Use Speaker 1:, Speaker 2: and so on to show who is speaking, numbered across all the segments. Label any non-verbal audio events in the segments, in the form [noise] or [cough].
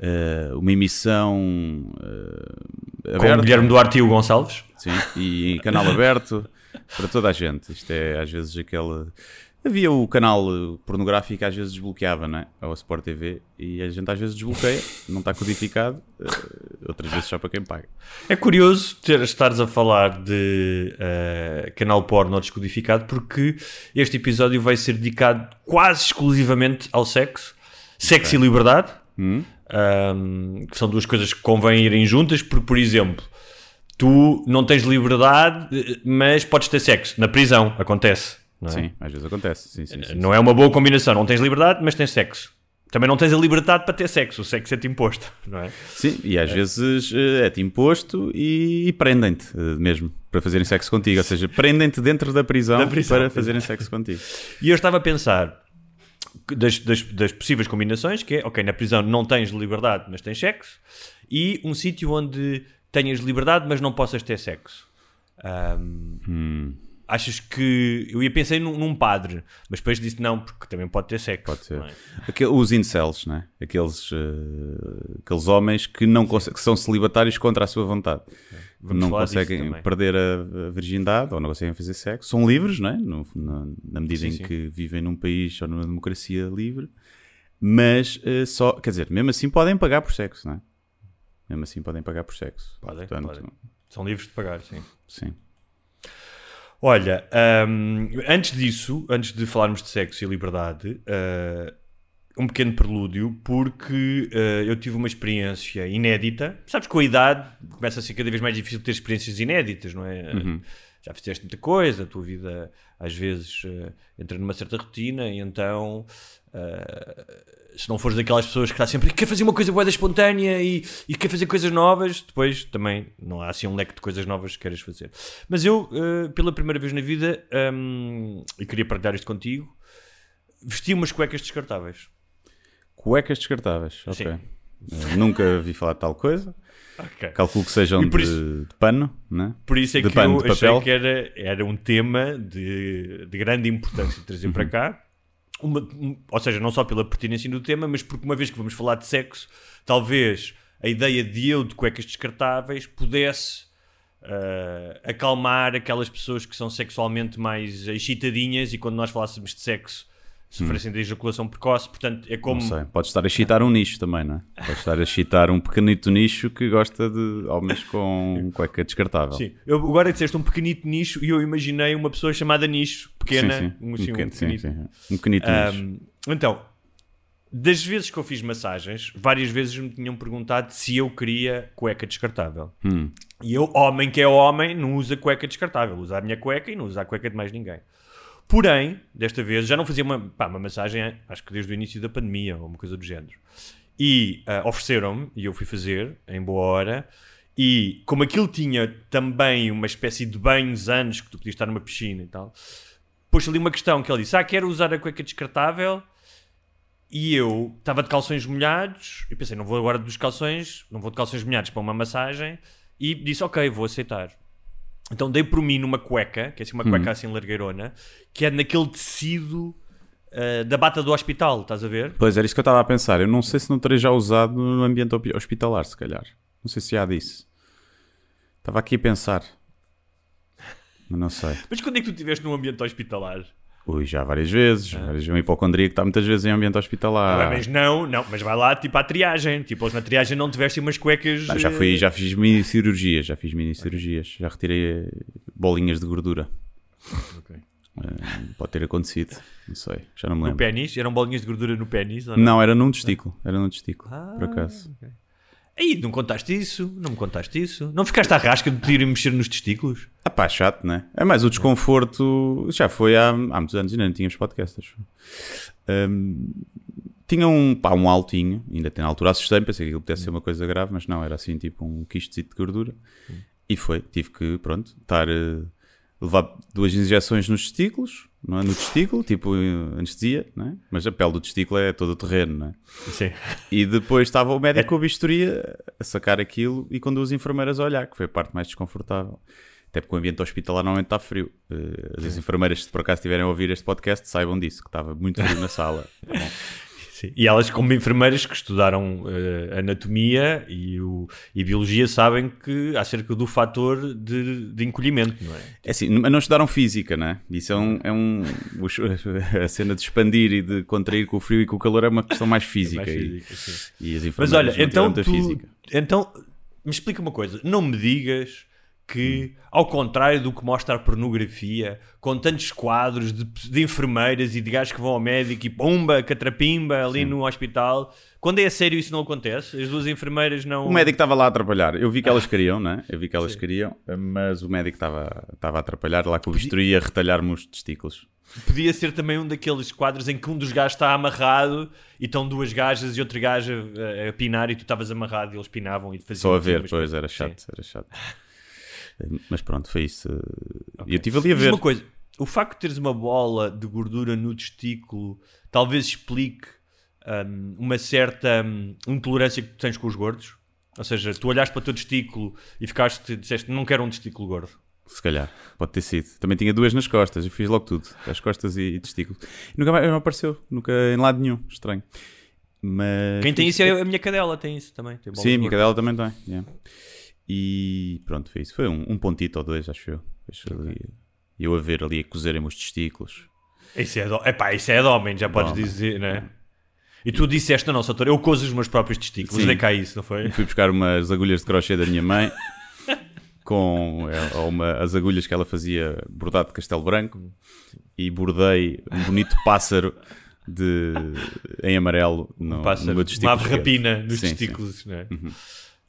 Speaker 1: eh, uma emissão
Speaker 2: Com
Speaker 1: aberta.
Speaker 2: o Guilherme Duarte e o Gonçalves.
Speaker 1: Sim, e em canal aberto para toda a gente. Isto é às vezes aquela. Havia o canal pornográfico que às vezes desbloqueava, não é? Ao Sport TV e a gente às vezes desbloqueia, não está codificado, eh, outras vezes só para quem paga.
Speaker 2: É curioso ter, estares a falar de eh, canal porno descodificado porque este episódio vai ser dedicado quase exclusivamente ao sexo, sexo e liberdade, Que são duas coisas que convém irem juntas, porque, por exemplo, tu não tens liberdade, mas podes ter sexo. Na prisão acontece. É?
Speaker 1: Sim, às vezes acontece. Sim, sim, sim,
Speaker 2: Não é uma boa combinação. Não tens liberdade, mas tens sexo. Também não tens a liberdade para ter sexo. O sexo é-te imposto, [laughs] não é?
Speaker 1: Sim, e às vezes eh, é-te imposto e, prendem-te eh, mesmo para fazerem sexo contigo. Ou seja, prendem-te dentro da prisão,
Speaker 2: Da prisão,
Speaker 1: para fazerem sexo contigo.
Speaker 2: E eu estava a pensar das, das, das possíveis combinações, que é, ok, na prisão não tens liberdade, mas tens sexo, e um sítio onde tenhas liberdade, mas não possas ter sexo. Ahm, Achas que... Eu ia pensar num, num padre, mas depois disse não, porque também pode ter sexo.
Speaker 1: Pode ser.
Speaker 2: é?
Speaker 1: Aquele- os incels, né? aqueles, eh, aqueles homens que, não que são celibatários contra a sua vontade.
Speaker 2: Vamos
Speaker 1: não conseguem perder a, a virgindade ou não conseguem fazer sexo. São livres, não é? No- na, na medida
Speaker 2: Sim,
Speaker 1: em
Speaker 2: sim.
Speaker 1: que vivem num país ou numa democracia livre. Mas eh, só, quer dizer, mesmo assim podem pagar por sexo, não é? Mesmo assim podem pagar por sexo.
Speaker 2: Podem,
Speaker 1: Portanto,
Speaker 2: podem. São livres de pagar, sim.
Speaker 1: Sim.
Speaker 2: Olha, hum, antes disso, antes de falarmos de sexo e liberdade, uh, um pequeno prelúdio, porque uh, eu tive uma experiência inédita. Sabes, com a idade começa a ser cada vez mais difícil ter experiências inéditas, não é? Já fizeste muita coisa, a tua vida às vezes uh, entra numa certa rotina e então. uh, se não fores daquelas pessoas que está sempre quer fazer uma coisa boa espontânea e, e quer fazer coisas novas, depois também não há assim um leque de coisas novas que queiras fazer. Mas eu, pela primeira vez na vida, hum, e queria partilhar isto contigo, vesti umas cuecas descartáveis.
Speaker 1: Cuecas descartáveis. Ok. Eh, nunca vi falar de tal coisa.
Speaker 2: Ok.
Speaker 1: Calculo que sejam de,
Speaker 2: isso-
Speaker 1: de pano, né?
Speaker 2: Por isso é
Speaker 1: de
Speaker 2: que
Speaker 1: pano,
Speaker 2: eu achei
Speaker 1: papel.
Speaker 2: que era, era um tema de, de grande importância de trazer
Speaker 1: Uhum.
Speaker 2: para cá. Uma- um- ou seja, não só pela pertinência do tema, mas porque uma vez que vamos falar de sexo, talvez a ideia de eu de cuecas descartáveis pudesse ah, acalmar aquelas pessoas que são sexualmente mais excitadinhas e quando nós falássemos de sexo sofressem de ejaculação precoce. Portanto, é como.
Speaker 1: Hum. Não sei. Pode estar a chitar um nicho também, não é? Pode estar a chitar um pequenito nicho que gosta de homens com cueca descartável.
Speaker 2: Sim, eu agora disseste um pequenito nicho e eu imaginei uma pessoa chamada nicho, pequena,
Speaker 1: sim, sim.
Speaker 2: um, assim, um
Speaker 1: pequeno, sim,
Speaker 2: pequenito.
Speaker 1: sim. Um pequenito nicho.
Speaker 2: Então, das vezes que eu fiz massagens, várias vezes me tinham perguntado se eu queria cueca descartável.
Speaker 1: Hum.
Speaker 2: E eu, homem que é homem, não usa cueca descartável. Usa a minha cueca e não usa a cueca de mais ninguém. Porém, desta vez, já não fazia uma, pá, uma massagem, acho que desde o início da pandemia, ou uma coisa do género. E ah, ofereceram-me, e eu fui fazer, em boa hora. E como aquilo tinha também uma espécie de banhos antes, que tu podias estar numa piscina e tal, pôs ali uma questão que ele disse: Ah, quero usar a cueca descartável. E eu estava de calções molhados. Eu pensei: Não vou agora dos calções, não vou de calções molhados para uma massagem. E disse: Ok, vou aceitar. Então dei por mim numa cueca, que é assim uma cueca assim largueirona, que é naquele tecido ah, da bata do hospital, estás a ver?
Speaker 1: Pois era isso que eu estava a pensar. Eu não sei se não terei já usado no ambiente hospi- hospitalar, se calhar. Não sei se há disso. Estava aqui a pensar. Mas não sei.
Speaker 2: Mas quando é que tu estiveste num ambiente hospitalar?
Speaker 1: Ui, já várias vezes. Várias vezes. Um hipocondríaco está muitas vezes em ambiente hospitalar.
Speaker 2: Ah, mas não, não, mas vai lá tipo à triagem. Tipo, na triagem não tiveste umas cuecas.
Speaker 1: Não, já,
Speaker 2: eh,
Speaker 1: fui, já fiz mini cirurgias, já fiz mini cirurgias, já retirei eh, bolinhas de gordura.
Speaker 2: Ok.
Speaker 1: Eh, pode ter acontecido, não sei, já não me
Speaker 2: No
Speaker 1: lembro.
Speaker 2: pênis? Eram bolinhas de gordura no pênis? não?
Speaker 1: Não, era num testículo, era num testículo,
Speaker 2: Ah,
Speaker 1: por acaso.
Speaker 2: Aí, não contaste isso? Não me contaste isso? Não ficaste à rasca de ir mexer nos testículos?
Speaker 1: Ah pá, chato, né? É mais o desconforto, já foi há, há muitos anos, ainda não tínhamos podcasts. Hum, tinha um, pá, um altinho, ainda tem na altura assustei pensei que aquilo pudesse ser uma coisa grave, mas não, era assim tipo um quistezito de gordura. E foi, tive que, pronto, estar, eh, levar duas injeções nos testículos, não é? No testículo, tipo eh, anestesia, né? Mas a pele do testículo é todo o terreno, né?
Speaker 2: Sim.
Speaker 1: E depois estava o médico com a bisturi a- sacar aquilo e com duas enfermeiras a olhar, que foi a parte mais desconfortável. Até porque o ambiente hospitalar normalmente está frio. Eh, As enfermeiras, se por acaso estiverem a ouvir este podcast, saibam disso, que estava muito frio na sala. Tá? [laughs]
Speaker 2: Sim. E elas, como enfermeiras que estudaram eh, anatomia e, o, e biologia, sabem que acerca do fator de, de encolhimento, não é?
Speaker 1: É assim, mas não estudaram física, né? Isso é um. É um [laughs] a cena de expandir e de contrair com o frio e com o calor é uma questão mais física.
Speaker 2: Mais
Speaker 1: e-
Speaker 2: física, sim.
Speaker 1: e, as
Speaker 2: Mas
Speaker 1: enfermeiras
Speaker 2: olha,
Speaker 1: não
Speaker 2: então tu,
Speaker 1: física.
Speaker 2: então me explica uma coisa. Não me digas que, ao contrário do que mostra a pornografia, com tantos quadros de, de enfermeiras e de gajos que vão ao médico e pumba, catrapimba ali no hospital, quando é a sério isso não acontece? As duas enfermeiras não.
Speaker 1: O médico estava lá a atrapalhar. Eu vi que elas queriam, né? Eu vi que elas queriam, mas o médico estava estava a atrapalhar lá com o bisturi a retalhar-me os testículos.
Speaker 2: Podia ser também um daqueles quadros em que um dos gajos está amarrado e estão duas gajas e outro gajo a, a pinar e tu estavas amarrado e eles pinavam e faziam
Speaker 1: Só a
Speaker 2: assim
Speaker 1: ver, pois, era
Speaker 2: Sim.
Speaker 1: chato, era chato. [laughs] Mas pronto, foi isso. E eu estive ali a ver.
Speaker 2: uma coisa, o facto de teres uma bola de gordura no testículo talvez explique hum, uma certa hum, intolerância que tu tens com os gordos? Ou seja, tu olhaste para o teu testículo e ficaste, disseste, não quero um testículo gordo.
Speaker 1: Se calhar, pode ter sido. Também tinha duas nas costas, eu fiz logo tudo, as costas e, e testículos. E nunca mais não apareceu, nunca em lado nenhum, estranho. Mas
Speaker 2: Quem tem isso é a minha cadela, tem isso também. Tem
Speaker 1: Sim, a minha cadela também tem. yeah. E pronto, foi isso. Foi um, um pontito ou dois, acho eu. Deixa ali, eu a ver ali a cozerem-me os testículos.
Speaker 2: Isso é, de, epá, isso é de homem, já podes
Speaker 1: homem.
Speaker 2: dizer, não é? E tu disseste, não, doutor, eu cozo os meus próprios testículos.
Speaker 1: Sim.
Speaker 2: Dei cá isso, não foi?
Speaker 1: Fui buscar umas agulhas de crochê da minha mãe [laughs] com é, uma, as agulhas que ela fazia bordado de castelo branco e bordei um bonito pássaro de, em amarelo no,
Speaker 2: Pássaro,
Speaker 1: no meu
Speaker 2: uma
Speaker 1: testículo. esquerdo.
Speaker 2: rapina nos
Speaker 1: Sim, sim.
Speaker 2: testículos, não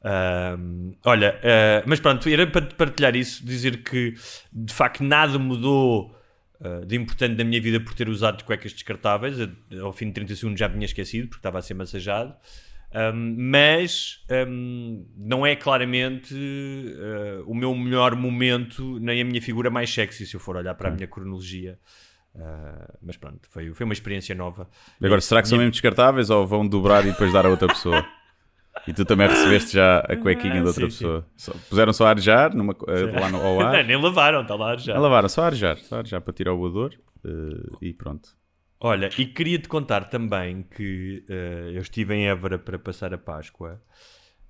Speaker 2: Ahm, olha, ah, mas pronto, era para partilhar isso, dizer que de facto nada mudou ah, de importante da minha vida por ter usado cuecas descartáveis. Eu, Ao fim de 30 segundos já me tinha esquecido porque estava a ser massajado. Ahm, mas ahm, não é claramente ah, o meu melhor momento, nem a minha figura mais sexy, se eu for olhar para a minha cronologia. Ah, mas pronto, foi, foi uma experiência nova.
Speaker 1: Agora, será que são mesmo descartáveis ou vão dobrar e depois dar a outra pessoa? [laughs] E tu também recebeste já a cuequinha de outra
Speaker 2: sim, sim.
Speaker 1: pessoa. Só- puseram só a arejar numa, eh, lá no, ao [laughs]
Speaker 2: Não,
Speaker 1: ar.
Speaker 2: nem lavaram, está lá.
Speaker 1: A lavaram, só a arejar, só a arejar para tirar o odor eh, e pronto.
Speaker 2: Olha, e queria-te contar também que eh, eu estive em Évora para passar a Páscoa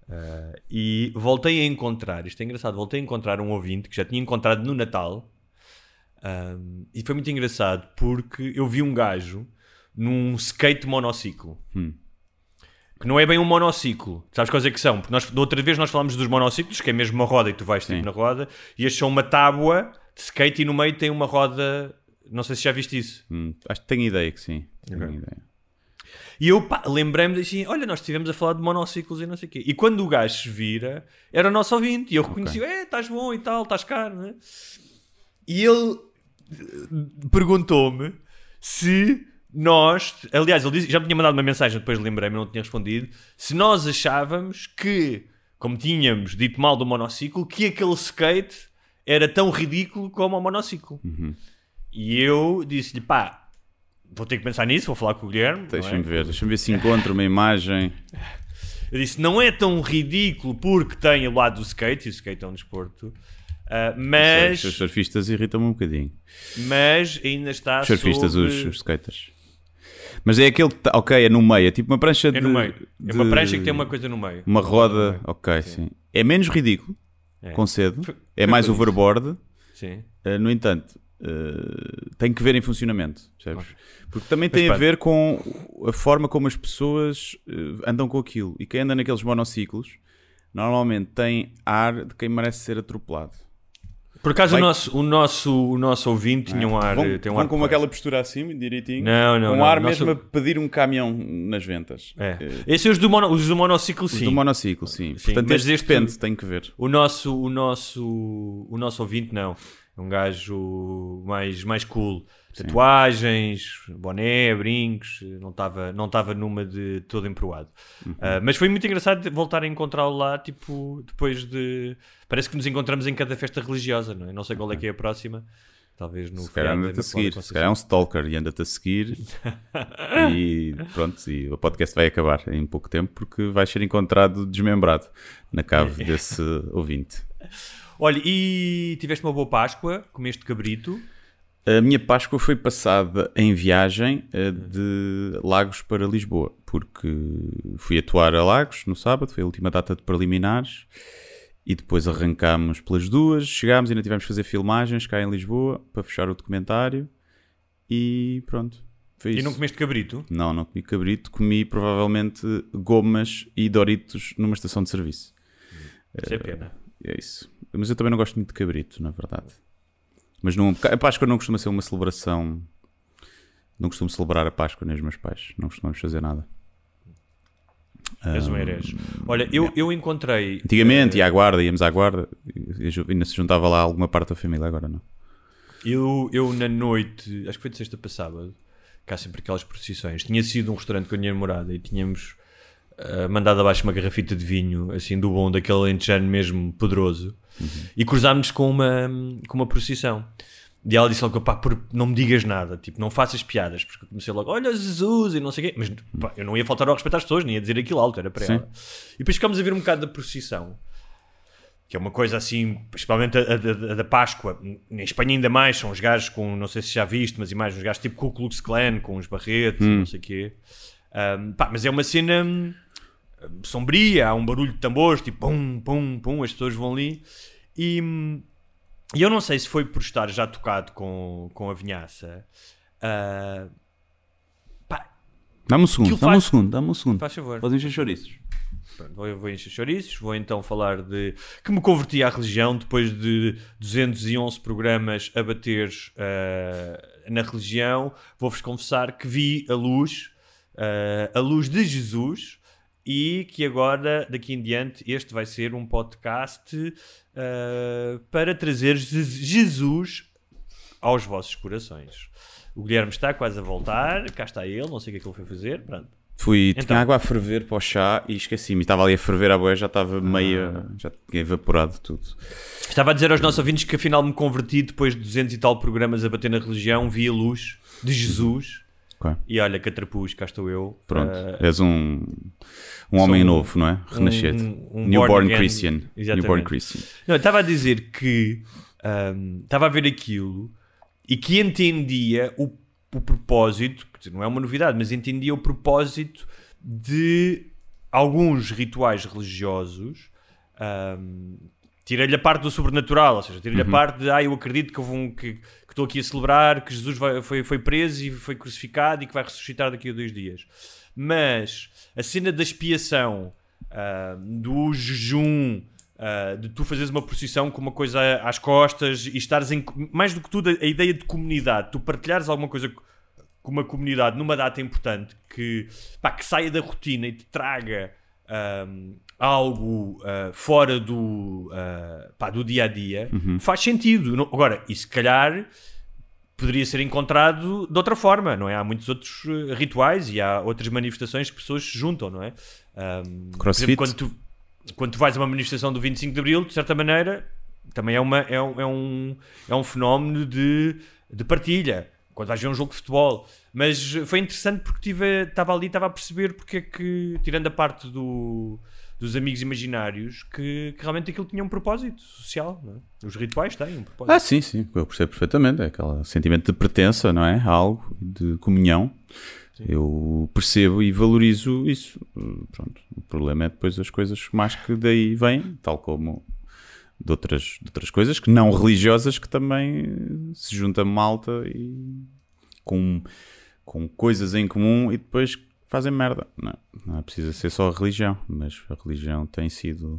Speaker 2: eh, e voltei a encontrar, isto é engraçado, voltei a encontrar um ouvinte que já tinha encontrado no Natal ahm, e foi muito engraçado porque eu vi um gajo num skate monociclo. Que não é bem um monociclo. Sabes quais é que são? Porque nós, da outra vez nós falámos dos monociclos, que é mesmo uma roda e tu vais tipo na roda, e estes são uma tábua de skate e no meio tem uma roda. Não sei se já viste isso.
Speaker 1: Hum, acho que tenho ideia que sim. Tenho
Speaker 2: Ok.
Speaker 1: ideia.
Speaker 2: E eu lembrei-me assim: olha, nós estivemos a falar de monociclos e não sei o quê. E quando o gajo se vira, era o nosso ouvinte. E eu reconheci: é, estás bom e tal, estás caro, não é? E ele eh, perguntou-me se nós, aliás, ele disse, já me tinha mandado uma mensagem, depois lembrei-me, não tinha respondido. Se nós achávamos que, como tínhamos dito mal do monociclo, que aquele skate era tão ridículo como o monociclo. E eu disse-lhe: pá, vou ter que pensar nisso, vou falar com o Guilherme. é?
Speaker 1: Deixa-me ver, deixa-me ver se encontro uma imagem. [laughs]
Speaker 2: Eu disse, não é tão ridículo porque tem o lado do skate, e o skate é um desporto, ah, mas,
Speaker 1: Os surfistas irritam-me um bocadinho.
Speaker 2: mas ainda está
Speaker 1: Os surfistas,
Speaker 2: sob-
Speaker 1: os, os skaters. Mas é aquele que está, ok, é no meio, é tipo uma prancha de.
Speaker 2: É no meio. É uma
Speaker 1: de-
Speaker 2: prancha que tem uma coisa no meio.
Speaker 1: Uma roda,
Speaker 2: meio.
Speaker 1: ok, sim. É menos ridículo,
Speaker 2: É.
Speaker 1: concedo.
Speaker 2: Foi-
Speaker 1: É mais overboard.
Speaker 2: Sim.
Speaker 1: Uh, no entanto, eh, tem que ver em funcionamento, percebes? Porque também tem
Speaker 2: Mas
Speaker 1: a
Speaker 2: pronto.
Speaker 1: ver com a forma como as pessoas eh, andam com aquilo. E quem anda naqueles monociclos normalmente tem ar de quem merece ser atropelado.
Speaker 2: Por acaso
Speaker 1: Vai-
Speaker 2: o, nosso, o, nosso, o nosso ouvinte tinha um ar.
Speaker 1: vão,
Speaker 2: tem um
Speaker 1: vão
Speaker 2: ar
Speaker 1: com aquela postura assim, direitinho.
Speaker 2: Não, não,
Speaker 1: Com
Speaker 2: não.
Speaker 1: ar
Speaker 2: Nosso-
Speaker 1: mesmo a pedir um caminhão nas ventas.
Speaker 2: É.
Speaker 1: Eh,
Speaker 2: Esses são os do, mono, os do monociclo,
Speaker 1: os
Speaker 2: sim.
Speaker 1: do monociclo, sim.
Speaker 2: Sim,
Speaker 1: Portanto,
Speaker 2: mas
Speaker 1: este depende, tem que ver.
Speaker 2: O nosso, o nosso, o nosso ouvinte não. É um gajo mais, mais cool. Tatuagens, boné, brincos, não estava não tava numa de todo emproado.
Speaker 1: Uhum.
Speaker 2: Ah, mas foi muito engraçado voltar a encontrá-lo lá, tipo, depois de. Parece que nos encontramos em cada festa religiosa, não é? Não sei qual é que é a próxima. Talvez no
Speaker 1: Se calhar anda-te a seguir. Se calhar é um stalker e anda-te a seguir. [laughs] e pronto, e o podcast vai acabar em pouco tempo porque vai ser encontrado desmembrado na cave desse [laughs] ouvinte.
Speaker 2: Olha, e tiveste uma boa Páscoa, comeste cabrito.
Speaker 1: A minha Páscoa foi passada em viagem eh, de Lagos para Lisboa, porque fui atuar a Lagos no sábado, foi a última data de preliminares, e depois arrancámos pelas duas, chegámos e ainda tivemos que fazer filmagens cá em Lisboa para fechar o documentário, e pronto. Foi
Speaker 2: E
Speaker 1: isso.
Speaker 2: não comeste cabrito?
Speaker 1: Não, não comi cabrito, comi provavelmente gomas e doritos numa estação de serviço.
Speaker 2: Isso é pena.
Speaker 1: É isso. Mas eu também não gosto muito de cabrito, na verdade. Mas não, a Páscoa não costuma ser uma celebração. Não costumo celebrar a Páscoa nem os meus pais. Não costumamos fazer nada.
Speaker 2: Um herege. Olha, eu, eu encontrei.
Speaker 1: Antigamente ia à guarda, íamos à guarda e ainda se juntava lá alguma parte da família, agora não.
Speaker 2: Eu, eu na noite, acho que foi de sexta para sábado, cá sempre aquelas procissões. Tinha sido um restaurante com a minha namorada e tínhamos ah, mandado abaixo uma garrafita de vinho, assim, do bom, daquele lentejano mesmo poderoso, e cruzámos com uma, com uma procissão. E ela disse logo, pá, por- não me digas nada, tipo, não faças piadas, porque eu comecei logo, olha Jesus, e não sei o quê, mas pá, eu não ia faltar ao respeito às pessoas, nem ia dizer aquilo alto, era para
Speaker 1: Sim.
Speaker 2: ela. E depois ficámos a ver um bocado da procissão, que é uma coisa assim, principalmente a, a- a- da Páscoa, em Espanha ainda mais, são os gajos com, não sei se já viste, mas imagens, os gajos tipo Ku Klux Klan, com os barretes e não sei o quê. Ahm, pá, mas é uma cena hum, sombria, há um barulho de tambores, tipo pum, pum, pum, as pessoas vão ali. E, hum, e eu não sei se foi por estar já tocado com, com a vinhaça. pá,
Speaker 1: Dá-me um segundo, dá-me um
Speaker 2: faz-
Speaker 1: segundo, dá-me um segundo.
Speaker 2: faz favor.
Speaker 1: Encher chouriços.
Speaker 2: Pronto, vou, vou encher chouriços, vou então falar de que me converti à religião depois de 211 programas a bater eh, na religião. Vou-vos confessar que vi a luz, eh, a luz de Jesus, e que agora, daqui em diante, este vai ser um podcast eh, para trazer Je- Jesus aos vossos corações. O Guilherme está quase a voltar, cá está ele, não sei o que é que ele foi fazer. Pronto.
Speaker 1: Fui,
Speaker 2: Então.
Speaker 1: tinha água a ferver para o chá e esqueci-me. Estava ali a ferver a boia, já estava meio. Já tinha evaporado tudo.
Speaker 2: Estava a dizer aos nossos ouvintes que afinal me converti depois de 200 e tal programas a bater na religião, vi a luz de Jesus.
Speaker 1: Ok.
Speaker 2: E olha, catrapuz, cá estou eu.
Speaker 1: Pronto,
Speaker 2: Ah,
Speaker 1: és um, um homem
Speaker 2: um-
Speaker 1: novo, não é? Renascido.
Speaker 2: um- um
Speaker 1: Newborn
Speaker 2: again.
Speaker 1: Christian.
Speaker 2: Exatamente.
Speaker 1: Newborn Christian.
Speaker 2: Não, estava a dizer que ahm, estava a ver aquilo e que entendia o, o propósito, dizer, não é uma novidade, mas entendia o propósito de alguns rituais religiosos. ahm, Tirei-lhe a parte do sobrenatural, ou seja, tirei-lhe a parte de ah, eu acredito que, que, que estou aqui a celebrar que Jesus vai- foi, foi preso e foi crucificado e que vai ressuscitar daqui a dois dias. Mas a cena da expiação, ah, do jejum, ah, de tu fazeres uma procissão com uma coisa às costas e estares em. Mais do que tudo, a, ideia de comunidade, tu partilhares alguma coisa co- com uma comunidade numa data importante que, pá, que saia da rotina e te traga ahm, algo ah, fora do, ah, pá, do dia a dia, faz sentido. Não- agora, e se calhar poderia ser encontrado de outra forma, não é? Há muitos outros eh, rituais e há outras manifestações que pessoas se juntam, não é? Por
Speaker 1: Crossfit.
Speaker 2: exemplo, quando tu, quando tu vais a uma manifestação do 25 de Abril, de certa maneira, também é, uma, é, um, é, um, é um fenómeno de, de partilha. Quando vais ver um jogo de futebol. Mas foi interessante porque tive, estava ali estava a perceber porque é que, tirando a parte do, dos amigos imaginários, que, que realmente aquilo tinha um propósito social. É? Os rituais têm um propósito.
Speaker 1: Ah, sim, sim, eu percebo perfeitamente. É aquele sentimento de pertença, não é? A algo, de comunhão. Eu percebo e valorizo isso. Pronto. O problema é depois as coisas mais que daí vêm, tal como de outras, de outras coisas que não religiosas que também se junta malta e com, com coisas em comum e depois fazem merda. Não, não preciso ser só a religião, mas a religião tem sido.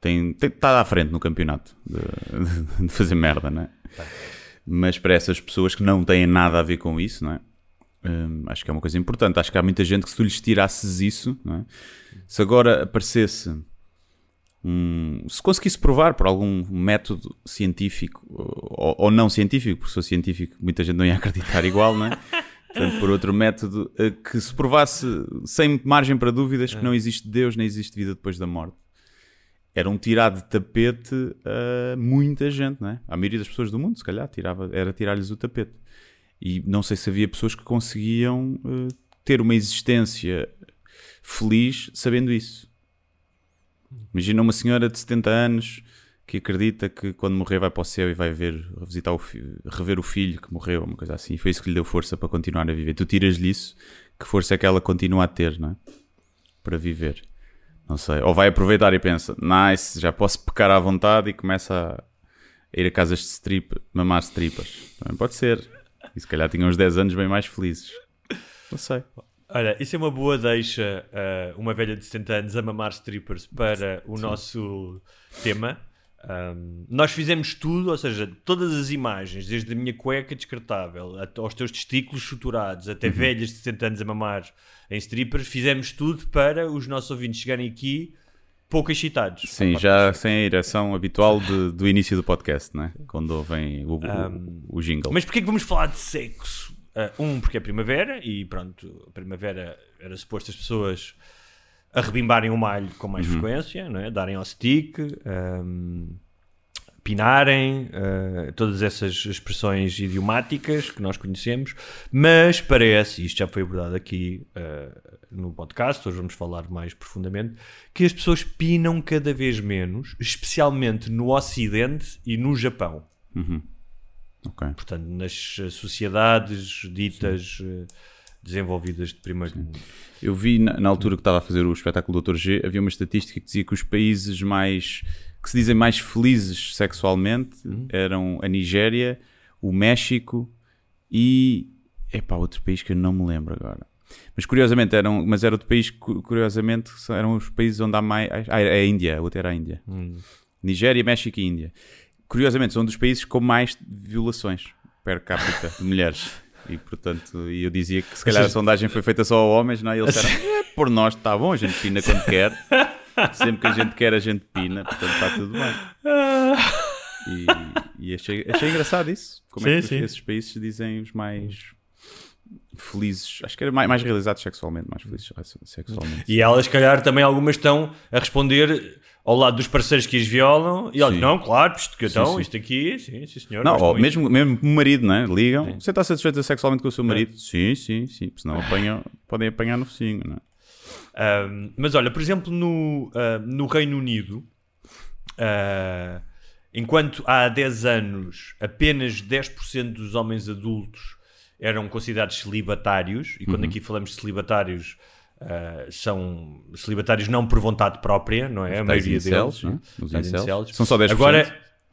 Speaker 1: Tem, tem estado à frente no campeonato de, [laughs] de fazer merda, não é? Mas para essas pessoas que não têm nada a ver com isso, não é? Hum, acho que é uma coisa importante. Acho que há muita gente que se tu lhes tirasses isso, não é? se agora aparecesse um, se conseguisse provar por algum método científico ou, ou, não científico, porque sou científico muita gente não ia acreditar igual, não é? [laughs] Portanto, por outro método, eh, que se provasse sem margem para dúvidas que não existe Deus nem existe vida depois da morte. Era um tirar de tapete a muita gente, não é? A maioria das pessoas do mundo, se calhar, tirava, era tirar-lhes o tapete. E não sei se havia pessoas que conseguiam uh, ter uma existência feliz sabendo isso. Imagina uma senhora de 70 anos que acredita que quando morrer vai para o céu e vai ver, visitar o rever o filho que morreu, uma coisa assim. E foi isso que lhe deu força para continuar a viver. Tu tiras-lhe isso, que força é que ela continua a ter, não é? Para viver. Não sei. Ou vai aproveitar e pensa, nice, já posso pecar à vontade e começa a ir a casas de strip, mamar stripas. Também pode ser. E se calhar tinha uns 10 anos bem mais felizes. Não sei.
Speaker 2: Olha, isso é uma boa deixa, uh, uma velha de 70 anos a mamar strippers para o nosso tema. Um, nós fizemos tudo, ou seja, todas as imagens, desde a minha cueca descartável aos teus testículos suturados, até uhum. velhas de 70 anos a mamar em strippers, fizemos tudo para os nossos ouvintes chegarem aqui pouco excitados.
Speaker 1: Sim, já sem a ereção habitual de, do início do podcast, né? quando vem o, um, o, o jingle.
Speaker 2: Mas porquê que vamos falar de sexo? Uh, um, porque é primavera e pronto, a primavera era suposto as pessoas arrebimbarem o malho com mais uhum. frequência, não é? darem ao stick, um, pinarem, uh, todas essas expressões idiomáticas que nós conhecemos, mas parece, isto já foi abordado aqui uh, no podcast, hoje vamos falar mais profundamente, que as pessoas pinam cada vez menos, especialmente no Ocidente e no Japão.
Speaker 1: Uhum. Okay.
Speaker 2: Portanto, nas sociedades ditas Sim. Desenvolvidas de primeiro mundo.
Speaker 1: Eu vi na, na, altura que estava a fazer o espetáculo do Dr. G, havia uma estatística que dizia que os países mais que se dizem mais felizes sexualmente uhum. eram a Nigéria, o México e epá, outro país que eu não me lembro agora. Mas curiosamente eram, mas era outro país curiosamente eram os países onde há mais ah, é a Índia, outra era a Índia. Uhum. Nigéria, México e Índia curiosamente, são dos países com mais violações per capita de mulheres. [laughs] E portanto, eu dizia que se calhar a sondagem foi feita só a homens, não é? E eles disseram, [laughs] é, por nós está bom, a gente pina quando quer. Sempre que a gente quer, a gente pina, portanto está tudo bem. E, e achei, achei engraçado isso. Como sim, é que sim. esses países dizem os mais felizes, acho que era mais, mais realizados sexualmente, mais felizes sexualmente.
Speaker 2: E elas, se calhar, também algumas estão a responder ao lado dos parceiros que as violam e olha, não, claro, isto, que então, isto aqui, sim, sim senhor.
Speaker 1: Não, ou mesmo, mesmo o marido, né? ligam, sim. você está satisfeito sexualmente com o seu marido? Sim, sim, sim, porque senão apanham, podem apanhar no focinho, não
Speaker 2: é? Um, mas olha, por exemplo, no, uh, no Reino Unido, uh, enquanto há 10 anos apenas 10% dos homens adultos eram considerados celibatários, e quando uhum. aqui falamos de celibatários Uh, são celibatários não por vontade própria, não é?
Speaker 1: Os a maioria
Speaker 2: deles.
Speaker 1: Não? Os incels. São só 10%. Agora,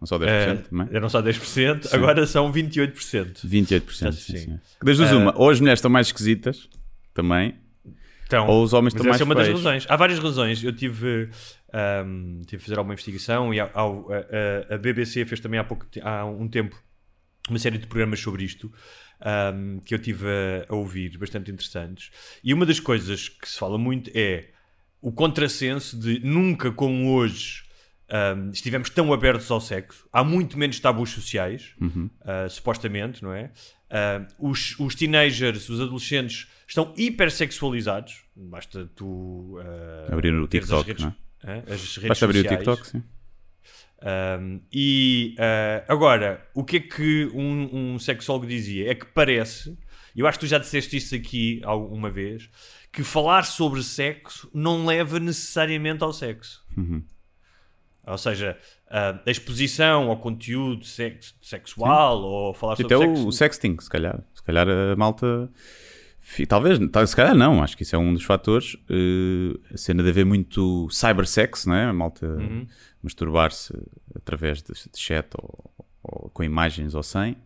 Speaker 1: são só 10%, uh,
Speaker 2: eram só 10%, sim. agora são 28%.
Speaker 1: 28%, sim, sim. Das duas, uh, uma, ou as mulheres estão mais esquisitas, também, então, ou os homens estão mais
Speaker 2: é uma das razões. Há várias razões. Eu tive, um, tive a fazer alguma investigação e a, a, a, BBC fez também há, pouco, há um tempo uma série de programas sobre isto um, que eu tive a, a, ouvir, bastante interessantes. E uma das coisas que se fala muito é o contrassenso de nunca como hoje um, estivemos tão abertos ao sexo. Há muito menos tabus sociais,
Speaker 1: uhum.
Speaker 2: uh, supostamente, não é? Uh, os, os teenagers, os adolescentes estão hipersexualizados. Basta tu uh,
Speaker 1: abrir o TikTok,
Speaker 2: redes,
Speaker 1: não
Speaker 2: é? as redes
Speaker 1: Basta abrir sociais. o TikTok, sim.
Speaker 2: Um, e uh, agora, o que é que um, um sexólogo dizia? É que parece, eu acho que tu já disseste isso aqui alguma vez, que falar sobre sexo não leva necessariamente ao sexo.
Speaker 1: Uhum.
Speaker 2: Ou seja, uh, a exposição ao conteúdo sex sexual Sim. ou falar sobre
Speaker 1: Até
Speaker 2: sexo.
Speaker 1: o sexting, se calhar. Se calhar a malta Talvez, tal- se calhar não, acho que isso é um dos fatores. eh, a cena de haver muito cybersex, não é? A malta
Speaker 2: Uhum.
Speaker 1: Masturbar-se através de, chat ou, ou com imagens ou sem.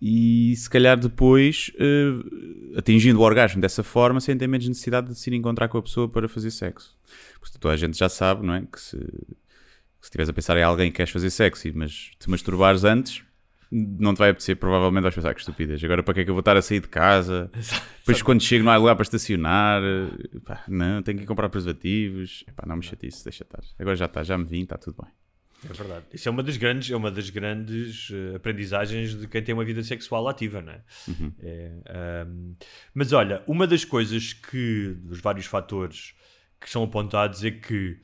Speaker 1: E se calhar depois, eh, atingindo o orgasmo dessa forma, sem ter menos necessidade de se ir encontrar com a pessoa para fazer sexo. Porque toda a gente já sabe, não é? Que se, que se estiveres a pensar em alguém que queres fazer sexo, mas te masturbares antes, não te vai apetecer, provavelmente vais pensar que estupidez. Agora para que é que eu vou estar a sair de casa? [laughs] Depois quando chego não há lugar para estacionar. eh, pá, não, tenho que ir comprar preservativos. Epá, não me chatice, deixa estar. Agora já está, já me vim, está tudo bem.
Speaker 2: É verdade. Isso é uma das grandes, é uma das grandes eh, aprendizagens de quem tem uma vida sexual ativa, não é? É, ahm, mas olha, uma das coisas que, dos vários fatores que são apontados é que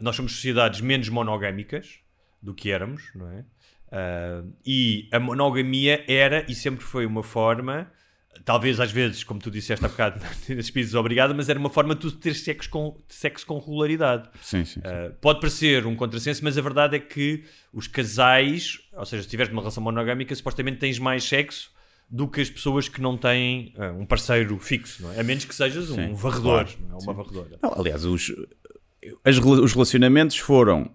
Speaker 2: nós somos sociedades menos monogâmicas do que éramos, não é? Ahm, e a monogamia era e sempre foi uma forma, talvez às vezes, como tu disseste há bocado, [laughs] nesses países obrigada, mas era uma forma de tu ter sexo com, sexo com regularidade.
Speaker 1: Sim, sim. sim.
Speaker 2: Uh, pode parecer um contrassenso, mas a verdade é que os casais, ou seja, se tiveres uma relação monogâmica, supostamente tens mais sexo do que as pessoas que não têm uh, um parceiro fixo, não é? A menos que sejas um varredor,
Speaker 1: claro,
Speaker 2: não é? uma varredora.
Speaker 1: Não, aliás, os, as os relacionamentos foram,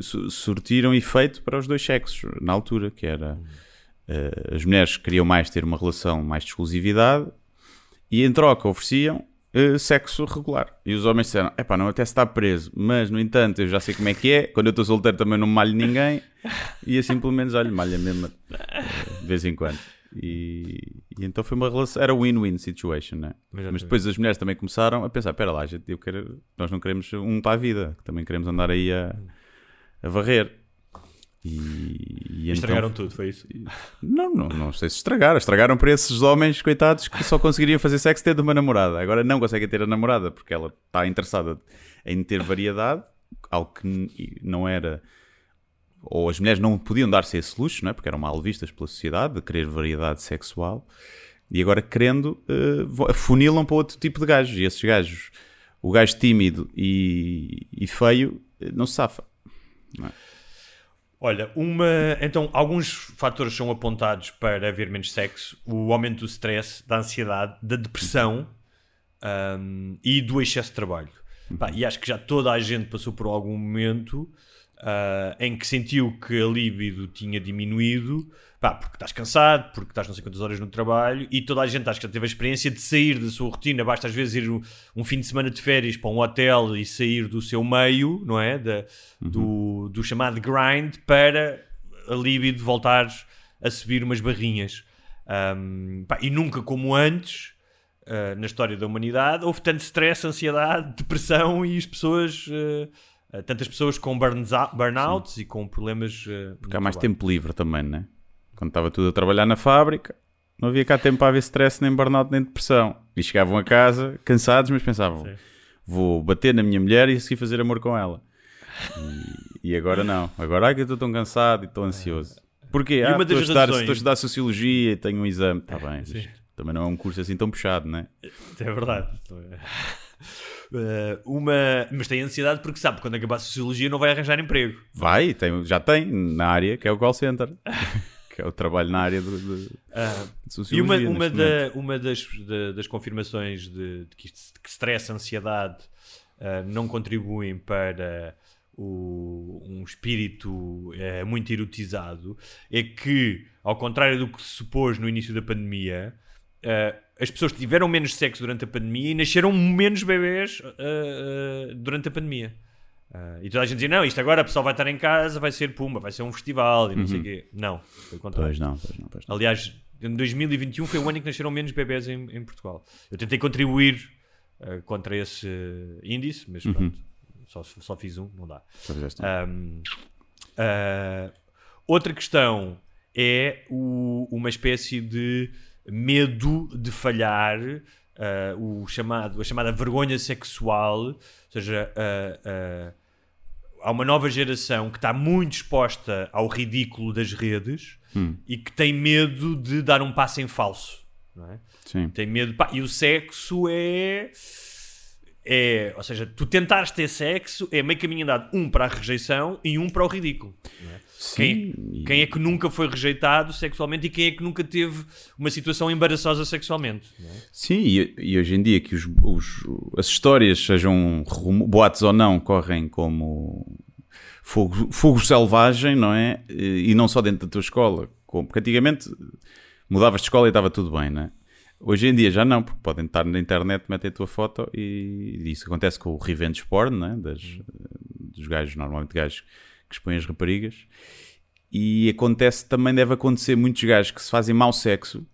Speaker 1: su- surtiram efeito para os dois sexos na altura, que era eh, as mulheres queriam mais ter uma relação mais de exclusividade e em troca ofereciam eh, sexo regular. E os homens disseram: epá, não até está preso, mas no entanto eu já sei como é que é, quando eu estou solteiro também não malho ninguém, e assim pelo menos, olha, malha mesmo de vez em quando. E, e então foi uma relação, era win-win situation, né? Mas depois as mulheres também começaram a pensar: espera lá, gente, eu quero, nós não queremos um para a vida, que também queremos andar aí a, a varrer. E, e então-
Speaker 2: Estragaram tudo, foi isso?
Speaker 1: não, não, não sei se estragaram. Estragaram para esses homens, coitados, que só conseguiriam fazer sexo tendo uma namorada. Agora não conseguem ter a namorada porque ela está interessada em ter variedade, algo que não era. Ou as mulheres não podiam dar-se esse luxo, não é? porque eram mal vistas pela sociedade, de querer variedade sexual. E agora, querendo, eh, vo- funilam para outro tipo de gajos. E esses gajos, o gajo tímido e, e feio, eh, não se safa.
Speaker 2: Olha, uma, então alguns fatores são apontados para haver menos sexo: o aumento do stress, da ansiedade, da depressão um, e do excesso de trabalho. Pá, e acho que já toda a gente passou por algum momento ah, em que sentiu que a libido tinha diminuído, pá, porque estás cansado, porque estás não sei quantas horas no trabalho, e toda a gente acho que já teve a experiência de sair da sua rotina. Basta às vezes ir um, um fim de semana de férias para um hotel e sair do seu meio, não é? Da, do, do chamado grind para a libido voltar a subir umas barrinhas. Um, pá, e nunca como antes. Uh, na história da humanidade, houve tanto stress, ansiedade, depressão e as pessoas, uh, uh, tantas pessoas com burnouts e com problemas. uh,
Speaker 1: Porque há mais
Speaker 2: trabalho.
Speaker 1: tempo livre também, né? Quando estava tudo a trabalhar na fábrica, não havia cá tempo para haver stress, nem burnout, nem depressão. E chegavam a casa cansados, mas pensavam:
Speaker 2: Sim.
Speaker 1: vou bater na minha mulher e seguir fazer amor com ela. E, e agora não. Agora ai, que eu estou tão cansado e estou ansioso. Porquê? Ah,
Speaker 2: uma
Speaker 1: estou, a estudar, estou a estudar Sociologia e tenho um exame. Está [laughs] bem, também não é um curso assim tão puxado, né?
Speaker 2: É verdade. [laughs] Uh, uma... Mas tem ansiedade porque sabe que quando acabar a sociologia não vai arranjar emprego.
Speaker 1: Vai, tem, já tem na área, que é o call center. [laughs] que é o trabalho na área de, de- de
Speaker 2: E
Speaker 1: Sociologia.
Speaker 2: uma, uma,
Speaker 1: momento.
Speaker 2: da, uma das, da- das confirmações de, de que, que stress, ansiedade ah, não contribuem para o- um espírito eh, muito erotizado é que, ao contrário do que se supôs no início da pandemia, ah, as pessoas tiveram menos sexo durante a pandemia e nasceram menos bebês ah, ah, durante a pandemia. Ah, e toda a gente dizia: não, isto agora a pessoa vai estar em casa, vai ser pumba, vai ser um festival e não sei o quê. Não, foi o contrário.
Speaker 1: Pois não, pois não, pois não.
Speaker 2: Aliás, em 2021 foi o ano em que nasceram menos bebés em, em Portugal. Eu tentei contribuir eh, contra esse índice, mas pronto, só, só fiz um, não dá.
Speaker 1: Um.
Speaker 2: Ah, outra questão é o- uma espécie de medo de falhar, ah, o chamado, a chamada vergonha sexual, ou seja, ah, ah, há uma nova geração que está muito exposta ao ridículo das redes e que tem medo de dar um passo em falso. É?
Speaker 1: Sim.
Speaker 2: Tem medo. pá, e o sexo é. É, ou seja, tu tentares ter sexo é meio caminho andado, um para a rejeição e um para o ridículo. é? Quem,
Speaker 1: Sim,
Speaker 2: quem é que nunca foi rejeitado sexualmente e quem é que nunca teve uma situação embaraçosa sexualmente? é?
Speaker 1: Sim, e, e hoje em dia que os, os- as histórias, sejam boatos ou não, correm como fogo, fogo selvagem, não é? E não só dentro da tua escola. Porque antigamente mudavas de escola e estava tudo bem, não é? Hoje em dia já não, porque podem estar na internet, metem a tua foto e, isso acontece com o revenge porn, não é? Das, dos gajos, normalmente gajos que expõem as raparigas. E acontece, também deve acontecer muitos gajos que se fazem mau sexo